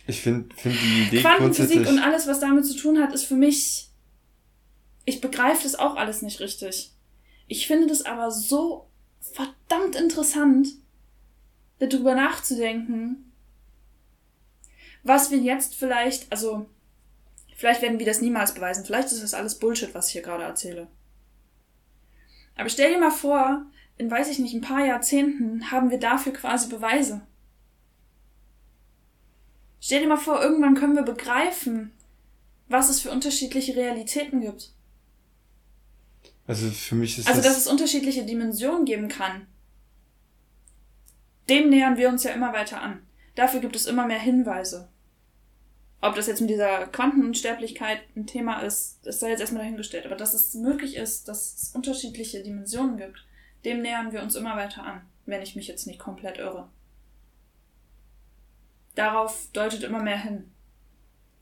ich finde find die Idee Quantenphysik und alles, was damit zu tun hat, ist für mich ich begreife das auch alles nicht richtig. Ich finde das aber so verdammt interessant, darüber nachzudenken, was wir jetzt vielleicht, also vielleicht werden wir das niemals beweisen, vielleicht ist das alles Bullshit, was ich hier gerade erzähle. Aber stell dir mal vor, in weiß ich nicht, ein paar Jahrzehnten haben wir dafür quasi Beweise. Stell dir mal vor, irgendwann können wir begreifen, was es für unterschiedliche Realitäten gibt. Also für mich ist Also, das dass es unterschiedliche Dimensionen geben kann. Dem nähern wir uns ja immer weiter an. Dafür gibt es immer mehr Hinweise. Ob das jetzt mit dieser Quantenunsterblichkeit ein Thema ist, das sei jetzt erstmal dahingestellt. Aber dass es möglich ist, dass es unterschiedliche Dimensionen gibt, dem nähern wir uns immer weiter an, wenn ich mich jetzt nicht komplett irre. Darauf deutet immer mehr hin.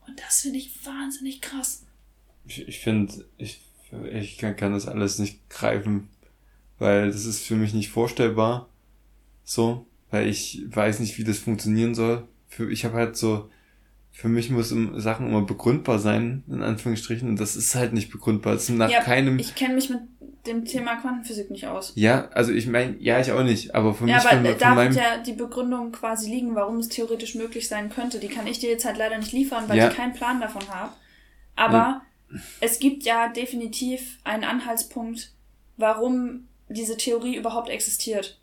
Und das finde ich wahnsinnig krass. Ich, ich finde, ich, ich kann, kann das alles nicht greifen, weil das ist für mich nicht vorstellbar. So, weil ich weiß nicht, wie das funktionieren soll. Für, ich habe halt so, für mich muss Sachen immer begründbar sein, in Anführungsstrichen, und das ist halt nicht begründbar. Das ist nach ja, keinem. Ich kenne mich mit dem Thema Quantenphysik nicht aus. Ja, also ich meine, ja, ich auch nicht, aber für ja, mich aber von, von da meinem... wird ja die Begründung quasi liegen, warum es theoretisch möglich sein könnte. Die kann ich dir jetzt halt leider nicht liefern, weil ja. ich keinen Plan davon habe. Aber ja. es gibt ja definitiv einen Anhaltspunkt, warum diese Theorie überhaupt existiert.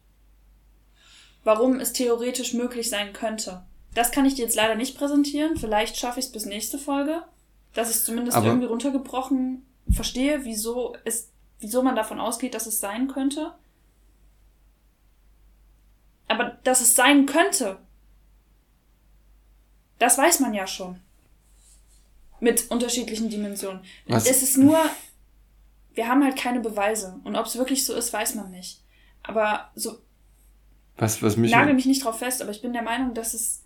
Warum es theoretisch möglich sein könnte. Das kann ich dir jetzt leider nicht präsentieren. Vielleicht schaffe ich es bis nächste Folge, dass ich zumindest aber irgendwie runtergebrochen verstehe, wieso es wieso man davon ausgeht, dass es sein könnte. Aber dass es sein könnte, das weiß man ja schon. Mit unterschiedlichen Dimensionen. Was? Es ist nur, wir haben halt keine Beweise. Und ob es wirklich so ist, weiß man nicht. Aber so. Was, was mich. Nagel mich nicht drauf fest, aber ich bin der Meinung, dass es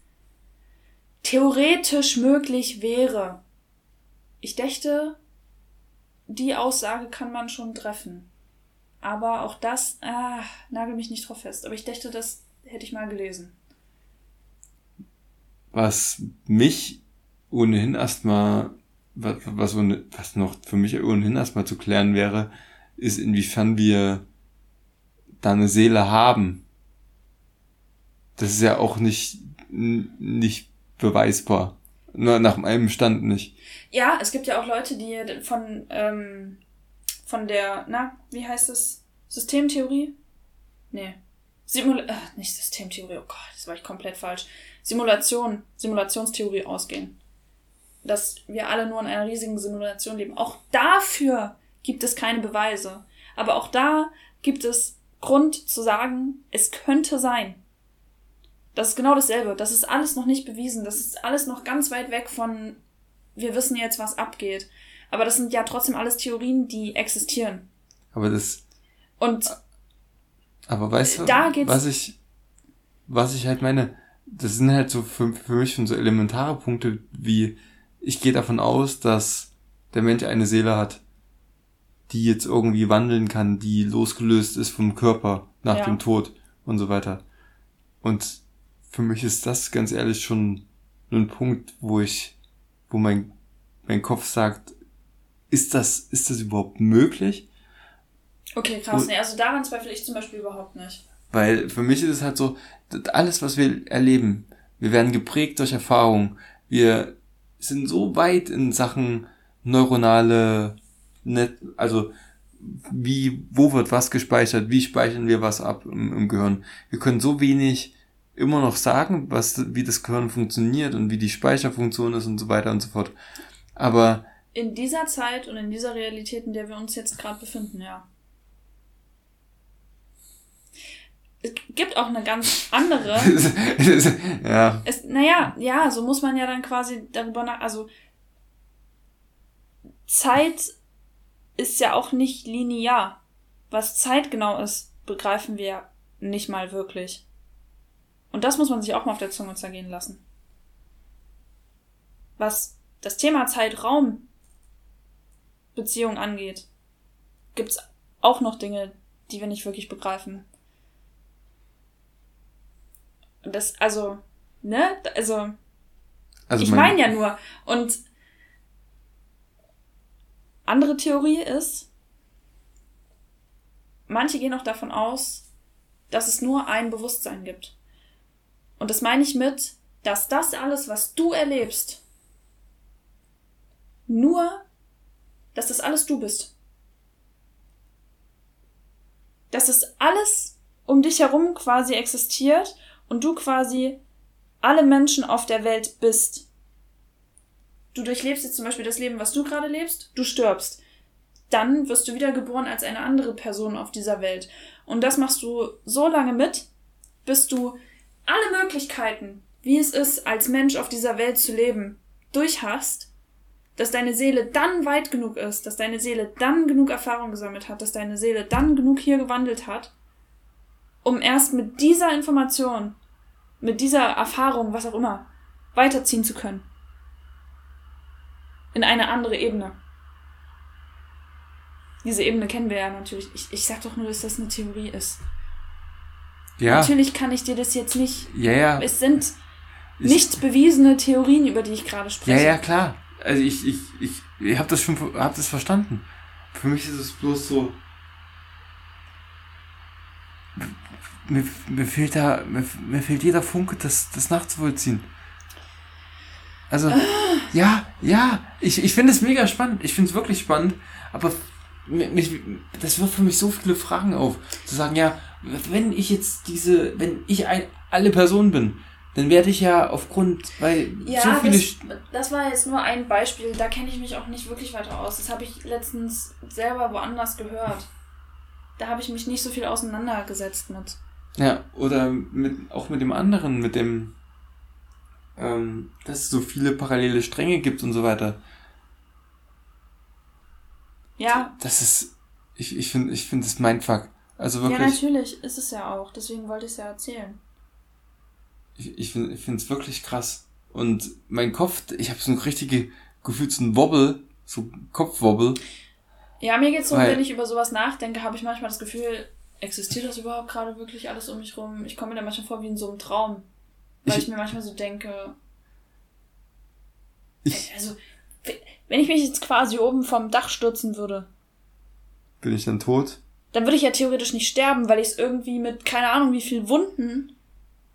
theoretisch möglich wäre. Ich dächte, die Aussage kann man schon treffen. Aber auch das, ah, nagel mich nicht drauf fest. Aber ich dachte, das hätte ich mal gelesen. Was mich ohnehin erstmal, was, was, was noch für mich ohnehin erstmal zu klären wäre, ist, inwiefern wir da eine Seele haben. Das ist ja auch nicht, nicht beweisbar. Nur nach meinem Stand nicht. Ja, es gibt ja auch Leute, die von, ähm, von der, na, wie heißt es? Systemtheorie? Nee. Simul äh, nicht Systemtheorie, oh Gott, das war ich komplett falsch. Simulation, Simulationstheorie ausgehen. Dass wir alle nur in einer riesigen Simulation leben. Auch dafür gibt es keine Beweise. Aber auch da gibt es Grund zu sagen, es könnte sein. Das ist genau dasselbe. Das ist alles noch nicht bewiesen. Das ist alles noch ganz weit weg von, wir wissen jetzt, was abgeht. Aber das sind ja trotzdem alles Theorien, die existieren. Aber das. Und. Aber weißt du, was ich, was ich halt meine, das sind halt so für, für mich schon so elementare Punkte wie, ich gehe davon aus, dass der Mensch eine Seele hat. die jetzt irgendwie wandeln kann, die losgelöst ist vom Körper nach Ja. dem Tod und so weiter. Und für mich ist das ganz ehrlich schon ein Punkt, wo ich, wo mein, mein Kopf sagt, ist das, ist das überhaupt möglich? Okay, krass. Und- Nee, also daran zweifle ich zum Beispiel überhaupt nicht. Weil für mich ist es halt so, alles, was wir erleben, wir werden geprägt durch Erfahrung. Wir sind so weit in Sachen neuronale Net, also wie, wo wird was gespeichert, wie speichern wir was ab im, im Gehirn. Wir können so wenig immer noch sagen, was, wie das Gehirn funktioniert und wie die Speicherfunktion ist und so weiter und so fort. Aber In dieser Zeit und in dieser Realität, in der wir uns jetzt gerade befinden, ja. Es gibt auch eine ganz andere. ja, Es, naja, ja, so muss man ja dann quasi darüber nach. Also, Zeit ist ja auch nicht linear. Was Zeit genau ist, begreifen wir nicht mal wirklich. Und das muss man sich auch mal auf der Zunge zergehen lassen. Was das Thema Zeitraum Beziehung angeht, gibt's auch noch Dinge, die wir nicht wirklich begreifen. Das, also, ne? Also, also ich mein- meine ja nur. Und andere Theorie ist, manche gehen auch davon aus, dass es nur ein Bewusstsein gibt. Und das meine ich mit, dass das alles, was du erlebst, nur, dass das alles du bist. Dass das alles um dich herum quasi existiert und du quasi alle Menschen auf der Welt bist. Du durchlebst jetzt zum Beispiel das Leben, was du gerade lebst, du stirbst. Dann wirst du wiedergeboren als eine andere Person auf dieser Welt. Und das machst du so lange mit, bis du alle Möglichkeiten, wie es ist, als Mensch auf dieser Welt zu leben, durch hast, dass deine Seele dann weit genug ist, dass deine Seele dann genug Erfahrung gesammelt hat, dass deine Seele dann genug hier gewandelt hat, um erst mit dieser Information, mit dieser Erfahrung, was auch immer, weiterziehen zu können. In eine andere Ebene. Diese Ebene kennen wir ja natürlich. Ich, ich sag doch nur, dass das eine Theorie ist. Ja, Natürlich kann ich dir das jetzt nicht. ja, ja. Es sind Ich- nicht bewiesene Theorien, über die ich gerade Ja, spreche. ja, klar. Also ich, ich, ich, ich habe das schon, hab das verstanden. Für mich ist es bloß so. Mir, mir fehlt da, mir, mir fehlt jeder Funke, das, das nachzuvollziehen. Also, ja, ja, ich, ich finde es mega spannend. Ich finde es wirklich spannend, aber mi- mich, das wirft für mich so viele Fragen auf. Zu sagen, ja, wenn ich jetzt diese, wenn ich ein, alle Personen bin, dann werde ich ja aufgrund, weil Ja, so viele. das, das war jetzt nur ein Beispiel. Da kenne ich mich auch nicht wirklich weiter aus. Das habe ich letztens selber woanders gehört. Da habe ich mich nicht so viel auseinandergesetzt mit. Ja, oder mit, auch mit dem anderen, mit dem, ähm, dass es so viele parallele Stränge gibt und so weiter. Ja, Das ist, ich, ich finde, ich finde das Mindfuck. Also ja, wirklich, natürlich ist es ja auch. Deswegen wollte ich es ja erzählen. ich, ich finde ich finde es wirklich krass. Und mein Kopf, ich habe so ein richtige, gefühlt so ein Wobble, so Kopfwobble. Ja, mir geht's so, Weil- wenn ich über sowas nachdenke, habe ich manchmal das Gefühl, existiert das überhaupt gerade wirklich alles um mich rum? Ich komme mir da manchmal vor wie in so einem Traum. Weil ich, Ich- mir manchmal so denke, Ich, also, wenn ich mich jetzt quasi oben vom Dach stürzen würde, bin ich dann tot? Dann würde ich ja theoretisch nicht sterben, weil ich es irgendwie mit keine Ahnung wie viel Wunden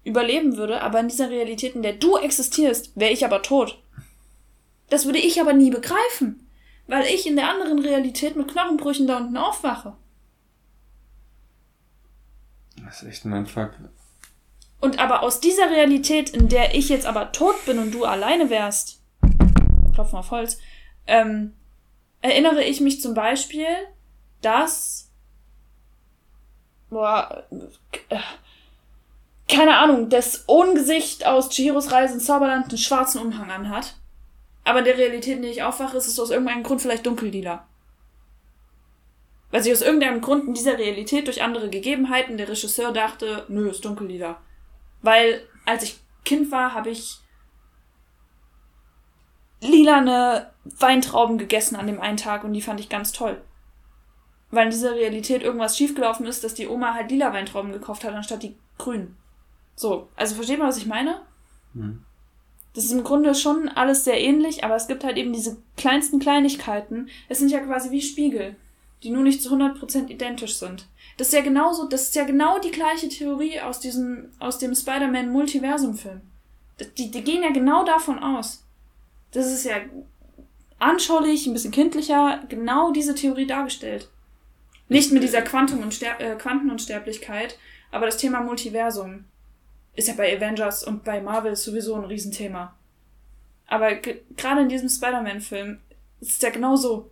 überleben würde, aber in dieser Realität, in der du existierst, wäre ich aber tot. Das würde ich aber nie begreifen, weil ich in der anderen Realität mit Knochenbrüchen da unten aufwache. Das ist echt ein Mindfuck. Und aber aus dieser Realität, in der ich jetzt aber tot bin und du alleine wärst, klopfen auf Holz, ähm, erinnere ich mich zum Beispiel, dass, boah, äh, keine Ahnung, das Ohngesicht aus Chihiros Reise ins Zauberland einen schwarzen Umhang anhat. Aber in der Realität, in der ich aufwache, ist es aus irgendeinem Grund vielleicht dunkellila. Weil sich aus irgendeinem Grund in dieser Realität durch andere Gegebenheiten der Regisseur dachte, nö, ist dunkellila. Weil als ich Kind war, habe ich lilane Weintrauben gegessen an dem einen Tag und die fand ich ganz toll. Weil in dieser Realität irgendwas schiefgelaufen ist, dass die Oma halt lila Weintrauben gekauft hat, anstatt die grünen. So, also versteht man, was ich meine? Hm. Das ist im Grunde schon alles sehr ähnlich, aber es gibt halt eben diese kleinsten Kleinigkeiten. Es sind ja quasi wie Spiegel, die nur nicht zu 100% identisch sind. Das ist ja genauso, das ist ja genau die gleiche Theorie aus diesem, aus dem Spider-Man Multiversum-Film. Die, die gehen ja genau davon aus. Das ist ja anschaulich, ein bisschen kindlicher, genau diese Theorie dargestellt. Nicht mit dieser Quantum und Ster äh, Quantenunsterblichkeit, aber das Thema Multiversum ist ja bei Avengers und bei Marvel sowieso ein Riesenthema. Aber gerade in diesem Spider-Man-Film ist es ja genau so.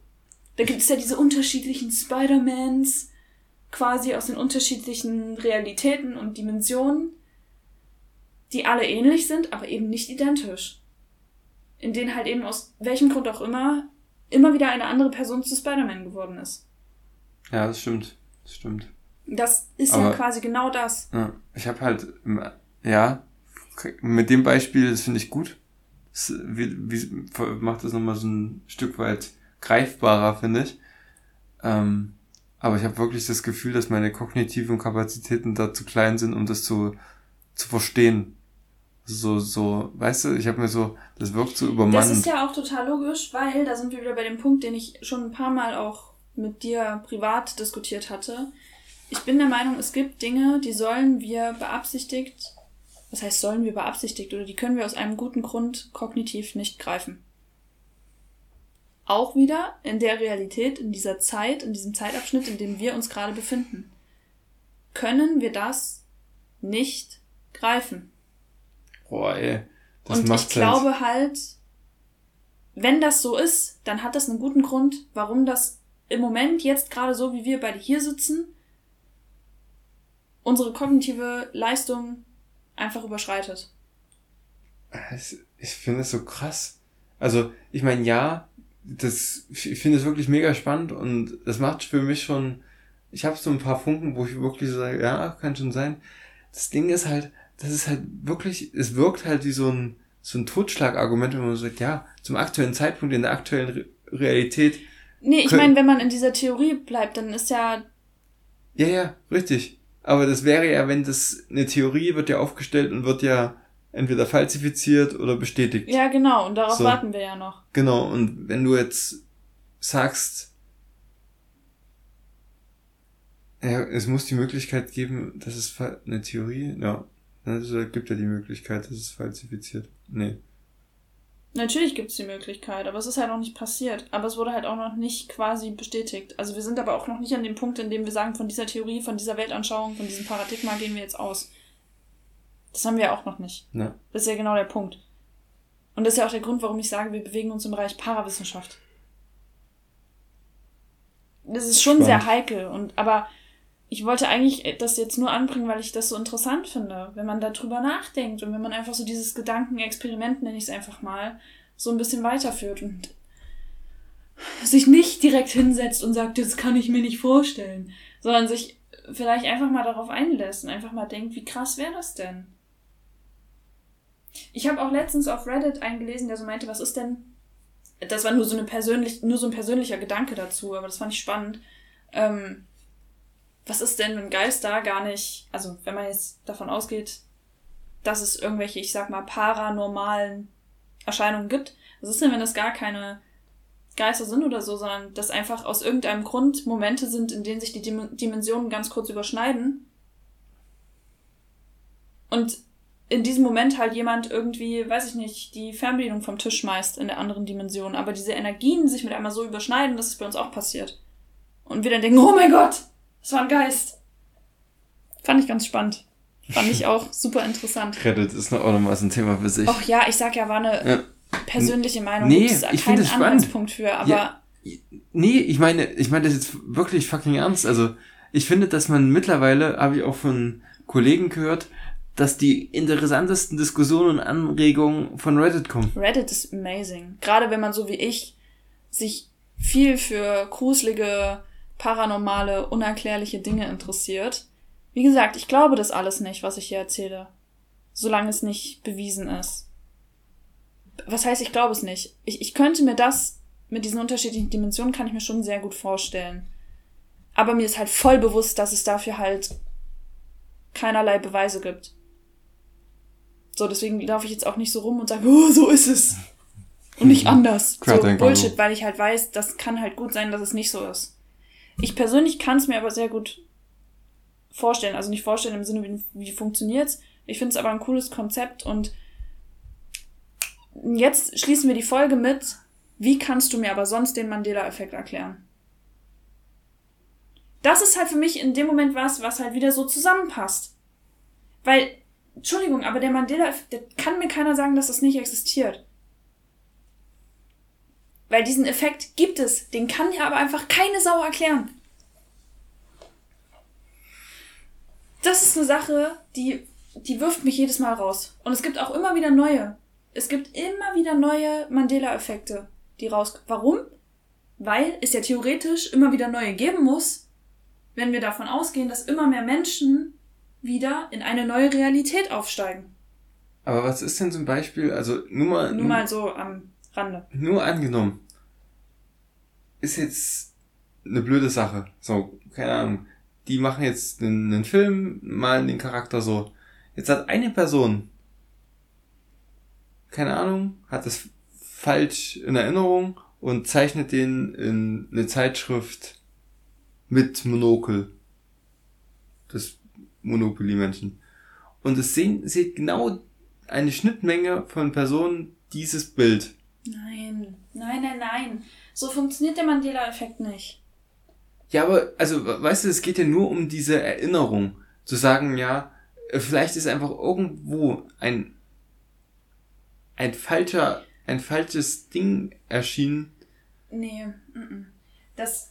Da gibt es ja diese unterschiedlichen Spider-Mans, quasi aus den unterschiedlichen Realitäten und Dimensionen, die alle ähnlich sind, aber eben nicht identisch. In denen halt eben aus welchem Grund auch immer immer wieder eine andere Person zu Spider-Man geworden ist. Ja, das stimmt. Das stimmt. Das ist aber, ja quasi genau das. Ja, ich habe halt, ja, mit dem Beispiel, das finde ich gut. Das, wie, wie, macht das nochmal so ein Stück weit greifbarer, finde ich. Ähm, aber ich habe wirklich das Gefühl, dass meine kognitiven Kapazitäten da zu klein sind, um das zu, zu verstehen. So, so, weißt du, ich habe mir so, das wirkt so übermannt. Das ist ja auch total logisch, weil da sind wir wieder bei dem Punkt, den ich schon ein paar Mal auch mit dir privat diskutiert hatte. Ich bin der Meinung, es gibt Dinge, die sollen wir beabsichtigt, was heißt sollen wir beabsichtigt, oder die können wir aus einem guten Grund kognitiv nicht greifen auch wieder in der Realität, in dieser Zeit, in diesem Zeitabschnitt, in dem wir uns gerade befinden, können wir das nicht greifen. Boah, ey. Das Und ich glaube halt, wenn das so ist, dann hat das einen guten Grund, warum das im Moment jetzt gerade so, wie wir beide hier sitzen, unsere kognitive Leistung einfach überschreitet. Ich finde es so krass. Also, ich meine, ja, das, ich finde es wirklich mega spannend und das macht für mich schon, ich habe so ein paar Funken, wo ich wirklich sage, ja, kann schon sein. Das Ding ist halt, das ist halt wirklich, es wirkt halt wie so ein, so ein Totschlagargument, wenn man sagt, ja, zum aktuellen Zeitpunkt in der aktuellen Re Realität. Nee, ich meine, wenn man in dieser Theorie bleibt, dann ist ja. Ja, ja, richtig. Aber das wäre ja, wenn das eine Theorie wird ja aufgestellt und wird ja entweder falsifiziert oder bestätigt. Ja, genau, und darauf so. warten wir ja noch. Genau, und wenn du jetzt sagst, ja, es muss die Möglichkeit geben, dass es eine Theorie, ja, also gibt ja die Möglichkeit, dass es falsifiziert. Nee. Natürlich gibt es die Möglichkeit, aber es ist halt noch nicht passiert. Aber es wurde halt auch noch nicht quasi bestätigt. Also wir sind aber auch noch nicht an dem Punkt, in dem wir sagen, von dieser Theorie, von dieser Weltanschauung, von diesem Paradigma gehen wir jetzt aus. Das haben wir auch noch nicht. Ja. Das ist ja genau der Punkt. Und das ist ja auch der Grund, warum ich sage, wir bewegen uns im Bereich Parawissenschaft. Das ist schon Spannend. sehr heikel. Und, aber ich wollte eigentlich das jetzt nur anbringen, weil ich das so interessant finde, wenn man darüber nachdenkt und wenn man einfach so dieses Gedankenexperiment, nenne ich es einfach mal, so ein bisschen weiterführt und sich nicht direkt hinsetzt und sagt, das kann ich mir nicht vorstellen, sondern sich vielleicht einfach mal darauf einlässt und einfach mal denkt, wie krass wäre das denn? Ich habe auch letztens auf Reddit eingelesen, der so meinte, was ist denn. Das war nur so, eine persönlich, nur so ein persönlicher Gedanke dazu, aber das fand ich spannend. Ähm, was ist denn, wenn Geister gar nicht, also wenn man jetzt davon ausgeht, dass es irgendwelche, ich sag mal, paranormalen Erscheinungen gibt, was ist denn, wenn das gar keine Geister sind oder so, sondern dass einfach aus irgendeinem Grund Momente sind, in denen sich die Dimensionen ganz kurz überschneiden? Und in diesem Moment halt jemand irgendwie, weiß ich nicht, die Fernbedienung vom Tisch schmeißt in der anderen Dimension, aber diese Energien sich mit einmal so überschneiden, dass es bei uns auch passiert. Und wir dann denken, oh mein Gott, das war ein Geist. Fand ich ganz spannend. Fand ich auch super interessant. Reddit ist noch auch nochmal so ein Thema für sich. Ach ja, ich sag ja, war eine ja. persönliche Meinung. Nee, Gibt's ich finde es Anhaltspunkt für, aber. Ja, nee, ich meine, ich meine das jetzt wirklich fucking ernst. Also, ich finde, dass man mittlerweile, habe ich auch von Kollegen gehört, dass die interessantesten Diskussionen und Anregungen von Reddit kommen. Reddit ist amazing. Gerade wenn man so wie ich sich viel für gruselige, paranormale, unerklärliche Dinge interessiert. Wie gesagt, ich glaube das alles nicht, was ich hier erzähle. Solange es nicht bewiesen ist. Was heißt, ich glaube es nicht? Ich, ich könnte mir das mit diesen unterschiedlichen Dimensionen kann ich mir schon sehr gut vorstellen. Aber mir ist halt voll bewusst, dass es dafür halt keinerlei Beweise gibt. So, deswegen laufe ich jetzt auch nicht so rum und sage, oh, so ist es. Und nicht anders. So Bullshit, weil ich halt weiß, das kann halt gut sein, dass es nicht so ist. Ich persönlich kann es mir aber sehr gut vorstellen. Also nicht vorstellen im Sinne, wie, wie funktioniert's. Ich finde es aber ein cooles Konzept und jetzt schließen wir die Folge mit, wie kannst du mir aber sonst den Mandela-Effekt erklären? Das ist halt für mich in dem Moment was, was halt wieder so zusammenpasst. Weil, Entschuldigung, aber der Mandela-Effekt, kann mir keiner sagen, dass das nicht existiert. Weil diesen Effekt gibt es, den kann ja aber einfach keine Sau erklären. Das ist eine Sache, die, die wirft mich jedes Mal raus. Und es gibt auch immer wieder neue. Es gibt immer wieder neue Mandela-Effekte, die rauskommen. Warum? Weil es ja theoretisch immer wieder neue geben muss, wenn wir davon ausgehen, dass immer mehr Menschen wieder in eine neue Realität aufsteigen. Aber was ist denn zum Beispiel, also nur mal. Nur mal so am Rande. Nur angenommen. Ist jetzt eine blöde Sache. So, keine Ahnung. Die machen jetzt einen, Film, malen den Charakter so. Jetzt hat eine Person, keine Ahnung, hat es falsch in Erinnerung und zeichnet den in eine Zeitschrift mit Monokel. Das Monopoly-Menschen. Und es sehen, sieht genau eine Schnittmenge von Personen dieses Bild. Nein, nein, nein, nein. So funktioniert der Mandela-Effekt nicht. Ja, aber, also, weißt du, es geht ja nur um diese Erinnerung. Zu sagen, ja, vielleicht ist einfach irgendwo ein, ein falscher, ein falsches Ding erschienen. Nee, das,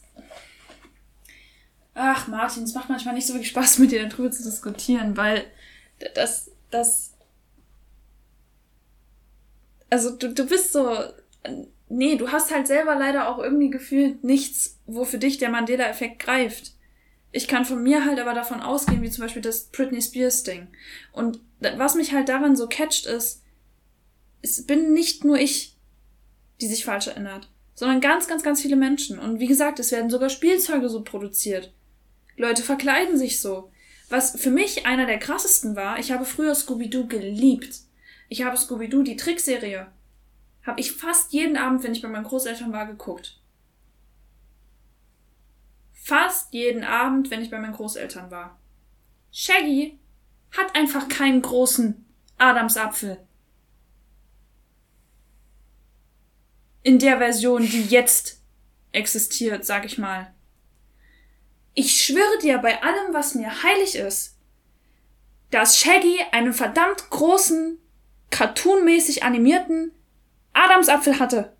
ach, Martin, es macht manchmal nicht so wirklich Spaß, mit dir darüber zu diskutieren, weil das, das, also du, du bist so, nee, du hast halt selber leider auch irgendwie gefühlt nichts, wo für dich der Mandela-Effekt greift. Ich kann von mir halt aber davon ausgehen, wie zum Beispiel das Britney Spears Ding. Und was mich halt daran so catcht ist, es bin nicht nur ich, die sich falsch erinnert, sondern ganz, ganz, ganz viele Menschen. Und wie gesagt, es werden sogar Spielzeuge so produziert. Leute verkleiden sich so. Was für mich einer der krassesten war, ich habe früher Scooby-Doo geliebt. Ich habe Scooby-Doo, die Trickserie, habe ich fast jeden Abend, wenn ich bei meinen Großeltern war, geguckt. Fast jeden Abend, wenn ich bei meinen Großeltern war. Shaggy hat einfach keinen großen Adamsapfel. In der Version, die jetzt existiert, sag ich mal. Ich schwöre dir bei allem, was mir heilig ist, dass Shaggy einen verdammt großen, cartoonmäßig animierten Adamsapfel hatte.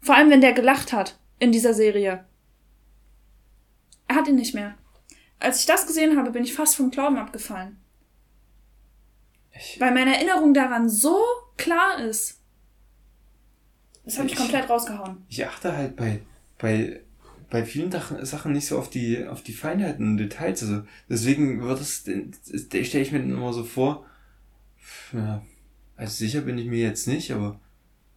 Vor allem, wenn der gelacht hat in dieser Serie. Er hat ihn nicht mehr. Als ich das gesehen habe, bin ich fast vom Glauben abgefallen. Ich Weil meine Erinnerung daran so klar ist. Das habe ich, ich komplett rausgehauen. Ich achte halt bei, bei bei vielen Sachen nicht so auf die, auf die Feinheiten und Details. Also deswegen wird es, stelle ich mir dann immer so vor, ja, also sicher bin ich mir jetzt nicht, aber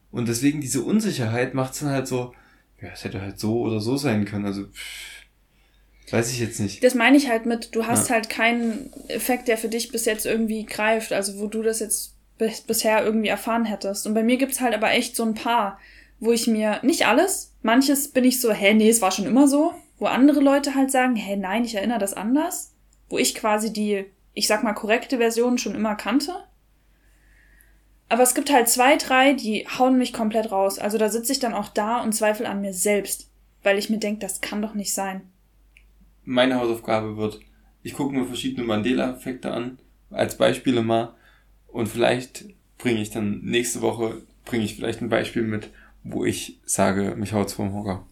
und deswegen diese Unsicherheit macht es dann halt so, ja, es hätte halt so oder so sein können. Also pff, weiß ich jetzt nicht. Das meine ich halt mit, du hast ja. halt keinen Effekt, der für dich bis jetzt irgendwie greift, also wo du das jetzt bisher irgendwie erfahren hättest. Und bei mir gibt's halt aber echt so ein paar, wo ich mir, nicht alles, manches bin ich so, hä, nee, es war schon immer so, wo andere Leute halt sagen, hä, nein, ich erinnere das anders, wo ich quasi die, ich sag mal, korrekte Version schon immer kannte. Aber es gibt halt zwei, drei, die hauen mich komplett raus. Also da sitze ich dann auch da und zweifle an mir selbst, weil ich mir denke, das kann doch nicht sein. Meine Hausaufgabe wird, ich gucke mir verschiedene Mandela-Effekte an, als Beispiele mal, und vielleicht bringe ich dann nächste Woche, bringe ich vielleicht ein Beispiel mit, wo ich sage, mich haut's vom Hocker.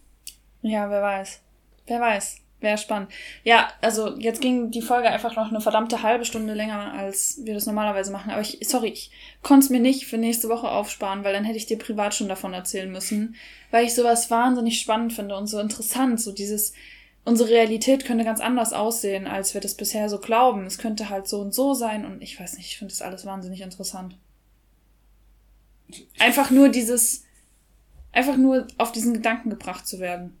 Ja, wer weiß. Wer weiß. Wäre spannend. Ja, also jetzt ging die Folge einfach noch eine verdammte halbe Stunde länger, als wir das normalerweise machen. Aber ich, sorry, ich konnte es mir nicht für nächste Woche aufsparen, weil dann hätte ich dir privat schon davon erzählen müssen. Weil ich sowas wahnsinnig spannend finde und so interessant. So dieses, unsere Realität könnte ganz anders aussehen, als wir das bisher so glauben. Es könnte halt so und so sein und ich weiß nicht, ich finde das alles wahnsinnig interessant. Einfach nur dieses, einfach nur auf diesen Gedanken gebracht zu werden.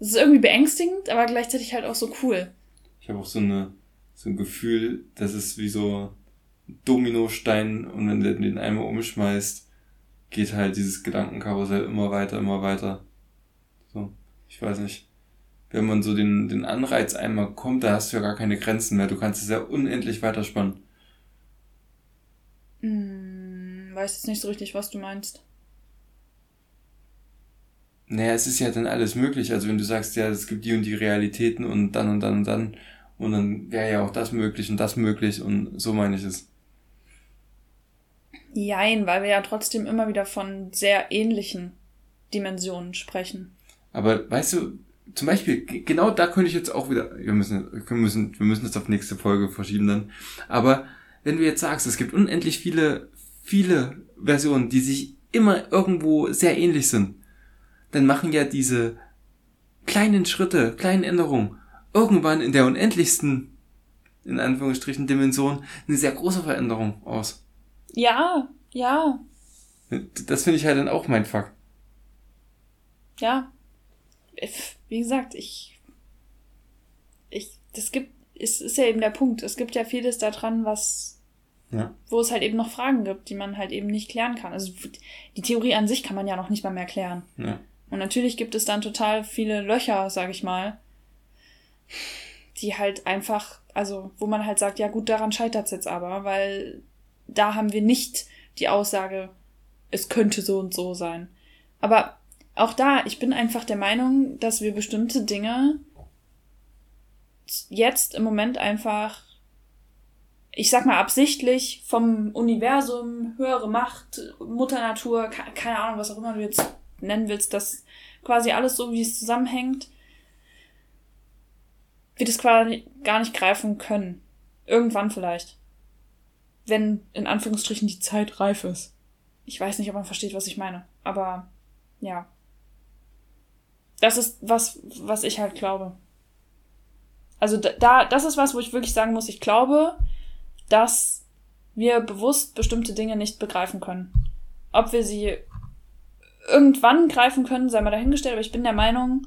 Es ist irgendwie beängstigend, aber gleichzeitig halt auch so cool. Ich habe auch so eine so ein Gefühl, das ist wie so ein Dominostein und wenn du den einmal umschmeißt, geht halt dieses Gedankenkarussell immer weiter, immer weiter. So, ich weiß nicht. Wenn man so den, den Anreiz einmal kommt, da hast du ja gar keine Grenzen mehr. Du kannst es ja unendlich weiterspannen. Hm, weiß jetzt nicht so richtig, was du meinst. Naja, es ist ja dann alles möglich. Also wenn du sagst, ja, es gibt die und die Realitäten und dann und dann und dann und dann wäre ja auch das möglich und das möglich und so meine ich es. Jein, weil wir ja trotzdem immer wieder von sehr ähnlichen Dimensionen sprechen. Aber weißt du, zum Beispiel, genau da könnte ich jetzt auch wieder, wir müssen, wir müssen, wir müssen das auf nächste Folge verschieben dann. Aber wenn du jetzt sagst, es gibt unendlich viele, viele Versionen, die sich immer irgendwo sehr ähnlich sind, dann machen ja diese kleinen Schritte, kleinen Änderungen irgendwann in der unendlichsten, in Anführungsstrichen, Dimension eine sehr große Veränderung aus. Ja, ja. Das finde ich halt dann auch mein Fakt. Ja. Wie gesagt, ich, ich, das gibt, es ist ja eben der Punkt. Es gibt ja vieles daran, was, ja. wo es halt eben noch Fragen gibt, die man halt eben nicht klären kann. Also die Theorie an sich kann man ja noch nicht mal mehr klären. Ja. Und natürlich gibt es dann total viele Löcher, sag ich mal, die halt einfach, also wo man halt sagt, ja gut, daran scheitert es jetzt aber, weil da haben wir nicht die Aussage, es könnte so und so sein. Aber auch da, ich bin einfach der Meinung, dass wir bestimmte Dinge jetzt im Moment einfach, ich sag mal absichtlich vom Universum, höhere Macht, Mutter Natur, keine Ahnung, was auch immer du jetzt nennen willst, dass quasi alles so, wie es zusammenhängt, wir das quasi gar nicht greifen können. Irgendwann vielleicht. Wenn in Anführungsstrichen die Zeit reif ist. Ich weiß nicht, ob man versteht, was ich meine. Aber ja. Das ist was, was ich halt glaube. Also da, das ist was, wo ich wirklich sagen muss, ich glaube, dass wir bewusst bestimmte Dinge nicht begreifen können. Ob wir sie irgendwann greifen können, sei mal dahingestellt, aber ich bin der Meinung,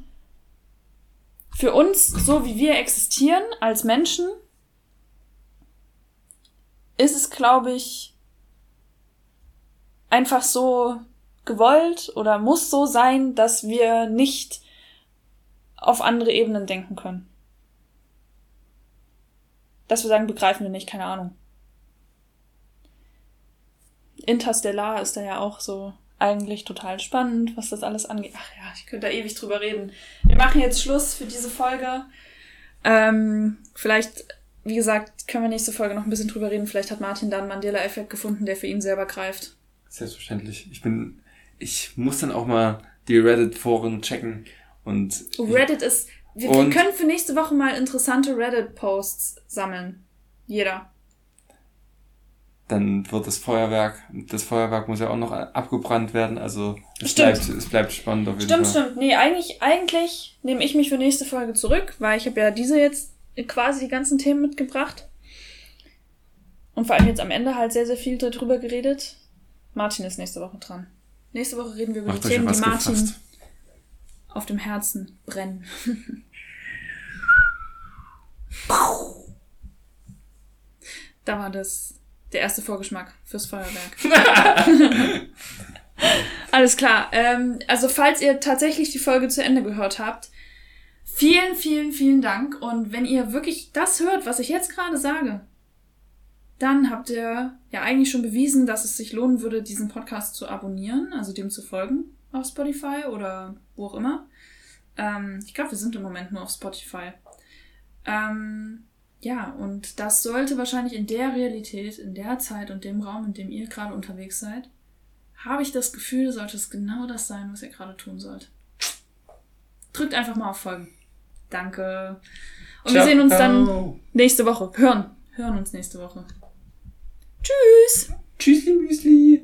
für uns, so wie wir existieren als Menschen, ist es, glaube ich, einfach so gewollt oder muss so sein, dass wir nicht auf andere Ebenen denken können. Dass wir sagen, begreifen wir nicht, keine Ahnung. Interstellar ist da ja auch so eigentlich total spannend, was das alles angeht. Ach ja, ich könnte da ewig drüber reden. Wir machen jetzt Schluss für diese Folge. Ähm, vielleicht, wie gesagt, können wir nächste Folge noch ein bisschen drüber reden. Vielleicht hat Martin da einen Mandela-Effekt gefunden, der für ihn selber greift. Selbstverständlich. Ich bin, ich muss dann auch mal die Reddit-Foren checken und. Reddit ist, wir, wir können für nächste Woche mal interessante Reddit-Posts sammeln. Jeder dann wird das Feuerwerk, das Feuerwerk muss ja auch noch abgebrannt werden, also es bleibt, es bleibt spannend auf jeden stimmt, Fall. Stimmt, stimmt. Nee, eigentlich, eigentlich nehme ich mich für nächste Folge zurück, weil ich habe ja diese jetzt quasi die ganzen Themen mitgebracht. Und vor allem jetzt am Ende halt sehr, sehr viel darüber geredet. Martin ist nächste Woche dran. Nächste Woche reden wir über Macht die Themen, die Martin gefasst. auf dem Herzen brennen. da war das der erste Vorgeschmack fürs Feuerwerk. Alles klar. Ähm, also falls ihr tatsächlich die Folge zu Ende gehört habt, vielen, vielen, vielen Dank. Und wenn ihr wirklich das hört, was ich jetzt gerade sage, dann habt ihr ja eigentlich schon bewiesen, dass es sich lohnen würde, diesen Podcast zu abonnieren, also dem zu folgen auf Spotify oder wo auch immer. Ähm, ich glaube, wir sind im Moment nur auf Spotify. Ähm, ja, und das sollte wahrscheinlich in der Realität, in der Zeit und dem Raum, in dem ihr gerade unterwegs seid, habe ich das Gefühl, sollte es genau das sein, was ihr gerade tun sollt. Drückt einfach mal auf Folgen. Danke. Und Ciao. wir sehen uns dann nächste Woche. Hören. Hören uns nächste Woche. Tschüss. Tschüssli Müsli.